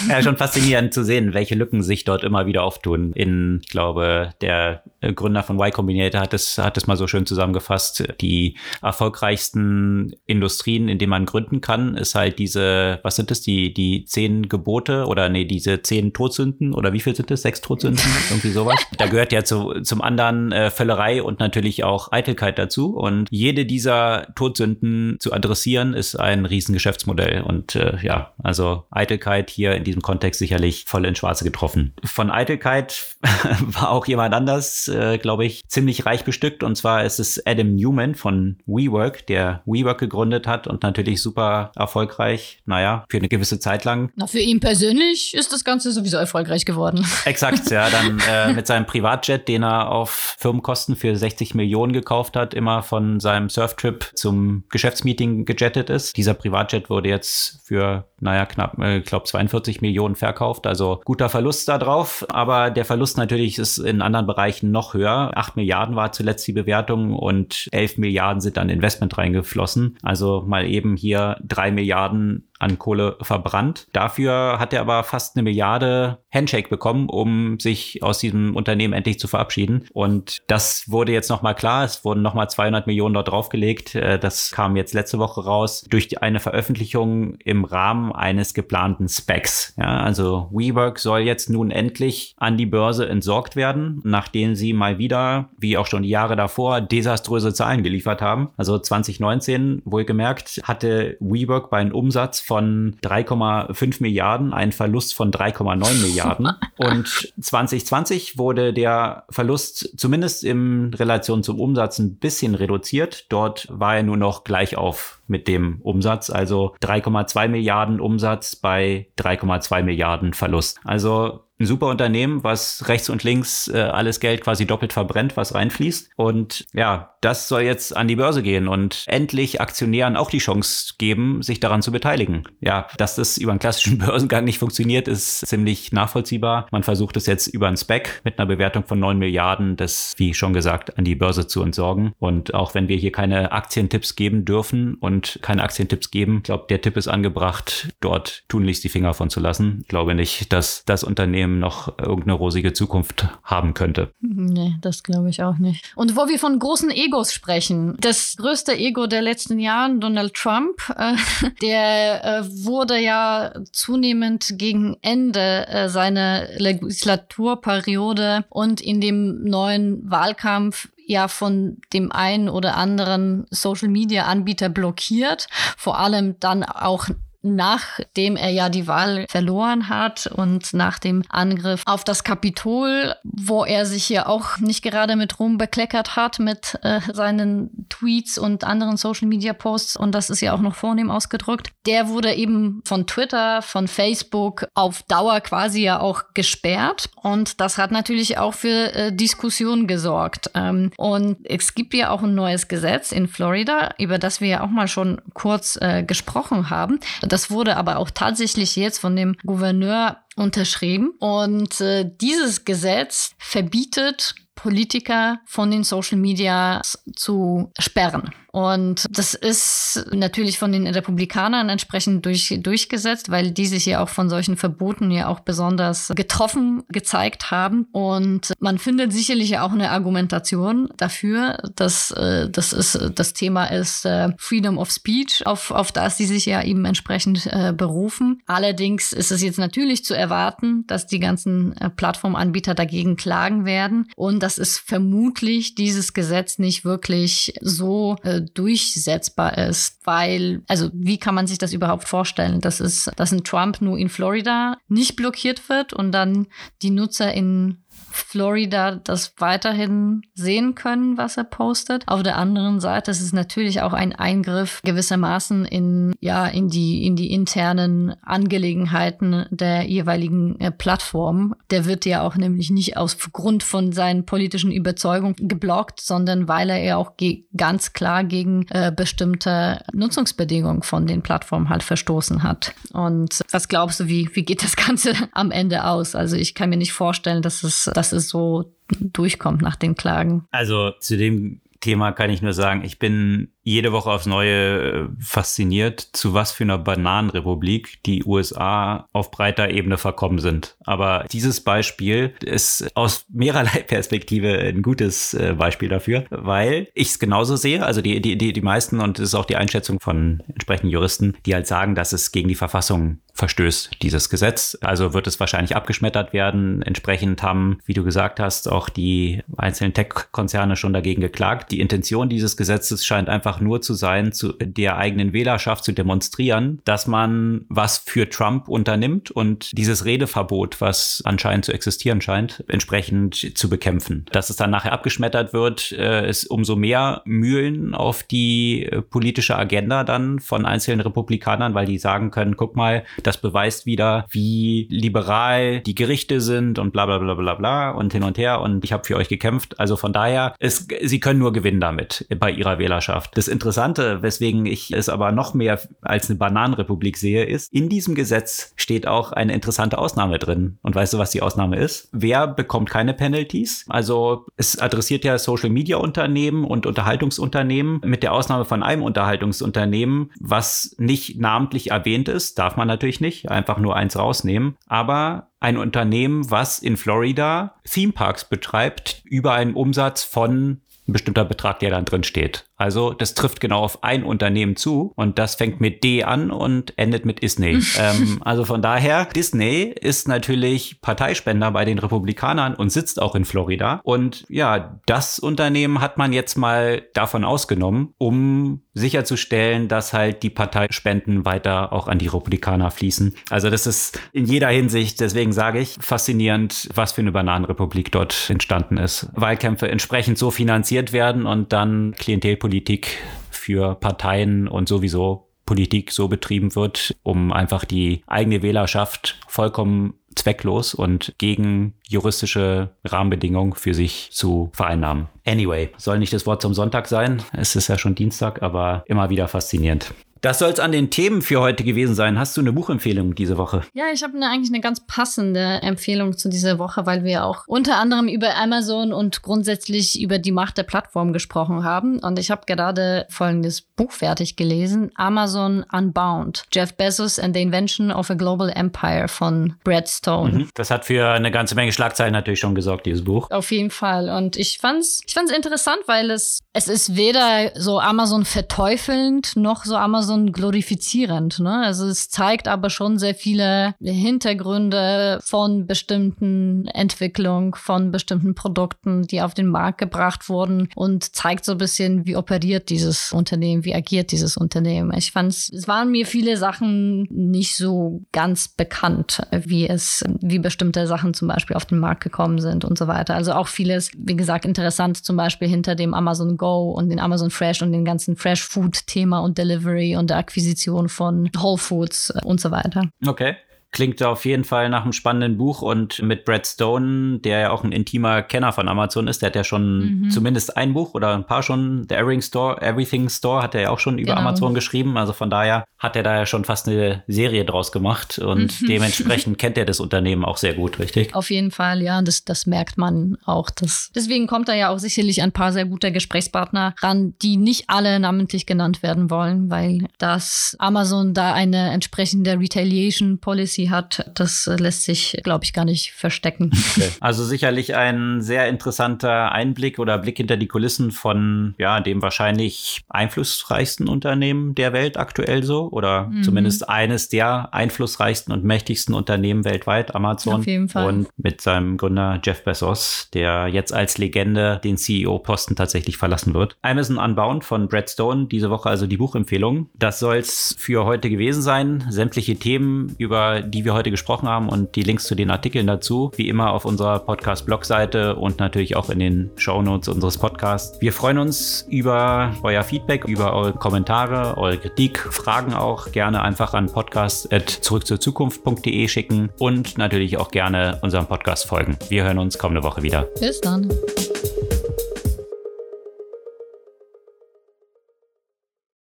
Speaker 1: ja, schon faszinierend zu sehen, welche Lücken sich dort immer wieder auftun. In, ich glaube, der Gründer von Y Combinator hat es, hat es mal so schön zusammengefasst. Die erfolgreichsten Industrien, in denen man gründen kann, ist halt diese, was sind das, die, die zehn Gebote oder nee, diese zehn Todsünden oder wie viel sind das? Sechs Todsünden? Irgendwie sowas. Da gehört ja zu, zum anderen äh, Völlerei und natürlich auch Eitelkeit dazu. Und jede dieser Todsünden zu adressieren, ist ein Riesengeschäftsmodell. Und äh, ja, also Eitelkeit hier in diesem Kontext sicherlich voll ins Schwarze getroffen. Von Eitelkeit (laughs) war auch jemand anders äh, glaube ich, ziemlich reich bestückt. Und zwar ist es Adam Newman von WeWork, der WeWork gegründet hat und natürlich super erfolgreich, naja, für eine gewisse Zeit lang.
Speaker 2: Na, für ihn persönlich ist das Ganze sowieso erfolgreich geworden. (laughs)
Speaker 1: Exakt, ja. Dann äh, mit seinem Privatjet, den er auf Firmenkosten für 60 Millionen gekauft hat, immer von seinem Surftrip zum Geschäftsmeeting gejettet ist. Dieser Privatjet wurde jetzt für, uh, naja, knapp, äh, ich glaube, 42 Millionen verkauft. Also guter Verlust da drauf. Aber der Verlust natürlich ist in anderen Bereichen noch höher. 8 Milliarden war zuletzt die Bewertung und 11 Milliarden sind dann Investment reingeflossen. Also mal eben hier 3 Milliarden an Kohle verbrannt. Dafür hat er aber fast eine Milliarde Handshake bekommen, um sich aus diesem Unternehmen endlich zu verabschieden. Und das wurde jetzt nochmal klar. Es wurden nochmal 200 Millionen dort draufgelegt. Äh, das kam jetzt letzte Woche raus durch eine Veröffentlichung im Rahmen eines geplanten Specs. Ja, also WeWork soll jetzt nun endlich an die Börse entsorgt werden, nachdem sie mal wieder, wie auch schon die Jahre davor, desaströse Zahlen geliefert haben. Also 2019, wohlgemerkt, hatte WeWork bei einem Umsatz von 3,5 Milliarden, ein Verlust von 3,9 Milliarden. (laughs) Und 2020 wurde der Verlust zumindest in Relation zum Umsatz ein bisschen reduziert. Dort war er nur noch gleich auf mit dem Umsatz, also 3,2 Milliarden Umsatz bei 3,2 Milliarden Verlust. Also ein super Unternehmen, was rechts und links äh, alles Geld quasi doppelt verbrennt, was reinfließt. Und ja, das soll jetzt an die Börse gehen und endlich Aktionären auch die Chance geben, sich daran zu beteiligen. Ja, dass das über einen klassischen (laughs) Börsengang nicht funktioniert, ist ziemlich nachvollziehbar. Man versucht es jetzt über einen Spec mit einer Bewertung von 9 Milliarden, das, wie schon gesagt, an die Börse zu entsorgen. Und auch wenn wir hier keine Aktientipps geben dürfen und keine Aktientipps geben, ich glaube, der Tipp ist angebracht, dort tunlichst die Finger von zu lassen. Ich glaube nicht, dass das Unternehmen Unternehmen noch irgendeine rosige Zukunft haben könnte.
Speaker 2: Nee, das glaube ich auch nicht. Und wo wir von großen Egos sprechen, das größte Ego der letzten Jahre, Donald Trump, (laughs) äh, der äh, wurde ja zunehmend gegen Ende äh, seiner Legislaturperiode und in dem neuen Wahlkampf ja von dem einen oder anderen Social Media Anbieter blockiert, vor allem dann auch nachdem er ja die Wahl verloren hat und nach dem Angriff auf das Kapitol, wo er sich ja auch nicht gerade mit Ruhm bekleckert hat mit äh, seinen Tweets und anderen Social Media Posts und das ist ja auch noch vornehm ausgedrückt. Der wurde eben von Twitter, von Facebook auf Dauer quasi ja auch gesperrt und das hat natürlich auch für äh, Diskussionen gesorgt. Ähm, und es gibt ja auch ein neues Gesetz in Florida, über das wir ja auch mal schon kurz äh, gesprochen haben das wurde aber auch tatsächlich jetzt von dem Gouverneur unterschrieben. Und äh, dieses Gesetz verbietet Politiker von den Social Media zu sperren. Und das ist natürlich von den Republikanern entsprechend durch, durchgesetzt, weil die sich ja auch von solchen Verboten ja auch besonders getroffen gezeigt haben. Und man findet sicherlich ja auch eine Argumentation dafür, dass äh, das ist das Thema ist äh, Freedom of Speech, auf, auf das sie sich ja eben entsprechend äh, berufen. Allerdings ist es jetzt natürlich zu erwarten, dass die ganzen äh, Plattformanbieter dagegen klagen werden. Und dass es vermutlich dieses Gesetz nicht wirklich so äh, durchsetzbar ist, weil, also wie kann man sich das überhaupt vorstellen, dass es, dass ein Trump nur in Florida nicht blockiert wird und dann die Nutzer in Florida das weiterhin sehen können, was er postet. Auf der anderen Seite ist es natürlich auch ein Eingriff gewissermaßen in, ja, in die, in die internen Angelegenheiten der jeweiligen äh, Plattform. Der wird ja auch nämlich nicht aus Grund von seinen politischen Überzeugungen geblockt, sondern weil er ja auch ganz klar gegen äh, bestimmte Nutzungsbedingungen von den Plattformen halt verstoßen hat. Und was glaubst du, wie, wie geht das Ganze am Ende aus? Also ich kann mir nicht vorstellen, dass es, dass es so durchkommt nach den Klagen.
Speaker 1: Also zu dem Thema kann ich nur sagen, ich bin jede Woche aufs Neue äh, fasziniert, zu was für einer Bananenrepublik die USA auf breiter Ebene verkommen sind. Aber dieses Beispiel ist aus mehrerlei (laughs) Perspektive ein gutes äh, Beispiel dafür, weil ich es genauso sehe. Also die, die, die, die meisten, und das ist auch die Einschätzung von entsprechenden Juristen, die halt sagen, dass es gegen die Verfassung verstößt, dieses Gesetz. Also wird es wahrscheinlich abgeschmettert werden. Entsprechend haben, wie du gesagt hast, auch die einzelnen Tech-Konzerne schon dagegen geklagt. Die Intention dieses Gesetzes scheint einfach einfach nur zu sein, zu der eigenen Wählerschaft zu demonstrieren, dass man was für Trump unternimmt und dieses Redeverbot, was anscheinend zu existieren scheint, entsprechend zu bekämpfen. Dass es dann nachher abgeschmettert wird, äh, ist umso mehr Mühlen auf die äh, politische Agenda dann von einzelnen Republikanern, weil die sagen können, guck mal, das beweist wieder, wie liberal die Gerichte sind und bla bla bla bla bla und hin und her und ich habe für euch gekämpft. Also von daher, ist, sie können nur gewinnen damit bei ihrer Wählerschaft. Das Interessante, weswegen ich es aber noch mehr als eine Bananenrepublik sehe, ist, in diesem Gesetz steht auch eine interessante Ausnahme drin. Und weißt du, was die Ausnahme ist? Wer bekommt keine Penalties? Also es adressiert ja Social Media Unternehmen und Unterhaltungsunternehmen mit der Ausnahme von einem Unterhaltungsunternehmen, was nicht namentlich erwähnt ist, darf man natürlich nicht, einfach nur eins rausnehmen. Aber ein Unternehmen, was in Florida Theme Parks betreibt, über einen Umsatz von ein bestimmter Betrag, der dann drin steht. Also das trifft genau auf ein Unternehmen zu und das fängt mit D an und endet mit Disney. (laughs) ähm, also von daher, Disney ist natürlich Parteispender bei den Republikanern und sitzt auch in Florida. Und ja, das Unternehmen hat man jetzt mal davon ausgenommen, um sicherzustellen, dass halt die Parteispenden weiter auch an die Republikaner fließen. Also das ist in jeder Hinsicht, deswegen sage ich, faszinierend, was für eine Bananenrepublik dort entstanden ist. Wahlkämpfe entsprechend so finanziert werden und dann Klientelpolitik Politik für Parteien und sowieso Politik so betrieben wird, um einfach die eigene Wählerschaft vollkommen zwecklos und gegen juristische Rahmenbedingungen für sich zu vereinnahmen. Anyway, soll nicht das Wort zum Sonntag sein. Es ist ja schon Dienstag, aber immer wieder faszinierend. Das soll es an den Themen für heute gewesen sein. Hast du eine Buchempfehlung diese Woche?
Speaker 2: Ja, ich habe eine, eigentlich eine ganz passende Empfehlung zu dieser Woche, weil wir auch unter anderem über Amazon und grundsätzlich über die Macht der Plattform gesprochen haben. Und ich habe gerade folgendes Buch fertig gelesen: Amazon Unbound: Jeff Bezos and the Invention of a Global Empire von Brad Stone. Mhm.
Speaker 1: Das hat für eine ganze Menge Schlagzeilen natürlich schon gesorgt, dieses Buch.
Speaker 2: Auf jeden Fall. Und ich fand's, ich fand's interessant, weil es es ist weder so Amazon verteufelnd noch so Amazon so ein glorifizierend. Ne? Also es zeigt aber schon sehr viele Hintergründe von bestimmten Entwicklungen, von bestimmten Produkten, die auf den Markt gebracht wurden und zeigt so ein bisschen, wie operiert dieses Unternehmen, wie agiert dieses Unternehmen. Ich fand es waren mir viele Sachen nicht so ganz bekannt, wie es, wie bestimmte Sachen zum Beispiel auf den Markt gekommen sind und so weiter. Also auch vieles, wie gesagt, interessant zum Beispiel hinter dem Amazon Go und den Amazon Fresh und den ganzen Fresh Food Thema und Delivery und der Akquisition von Whole Foods äh, und so weiter.
Speaker 1: Okay. Klingt auf jeden Fall nach einem spannenden Buch und mit Brad Stone, der ja auch ein intimer Kenner von Amazon ist, der hat ja schon mhm. zumindest ein Buch oder ein paar schon, The Everything Store, Everything Store hat er ja auch schon über genau. Amazon geschrieben. Also von daher hat er da ja schon fast eine Serie draus gemacht und mhm. dementsprechend kennt er das Unternehmen auch sehr gut, richtig?
Speaker 2: Auf jeden Fall, ja, das, das merkt man auch. Das, deswegen kommt da ja auch sicherlich ein paar sehr gute Gesprächspartner ran, die nicht alle namentlich genannt werden wollen, weil das Amazon da eine entsprechende Retaliation Policy hat, das lässt sich, glaube ich, gar nicht verstecken.
Speaker 1: Okay. Also sicherlich ein sehr interessanter Einblick oder Blick hinter die Kulissen von ja, dem wahrscheinlich einflussreichsten Unternehmen der Welt aktuell so oder mhm. zumindest eines der einflussreichsten und mächtigsten Unternehmen weltweit, Amazon.
Speaker 2: Auf jeden Fall.
Speaker 1: Und mit seinem Gründer Jeff Bezos, der jetzt als Legende den CEO-Posten tatsächlich verlassen wird. Amazon Unbound von Brad Stone, diese Woche also die Buchempfehlung. Das soll es für heute gewesen sein. Sämtliche Themen, über die wir heute gesprochen haben und die Links zu den Artikeln dazu, wie immer auf unserer Podcast-Blogseite und natürlich auch in den Shownotes unseres Podcasts. Wir freuen uns über euer Feedback, über eure Kommentare, eure Kritik, Fragen auch. Gerne einfach an podcast.zurückzurzukunft.de schicken und natürlich auch gerne unserem Podcast folgen. Wir hören uns kommende Woche wieder.
Speaker 2: Bis dann.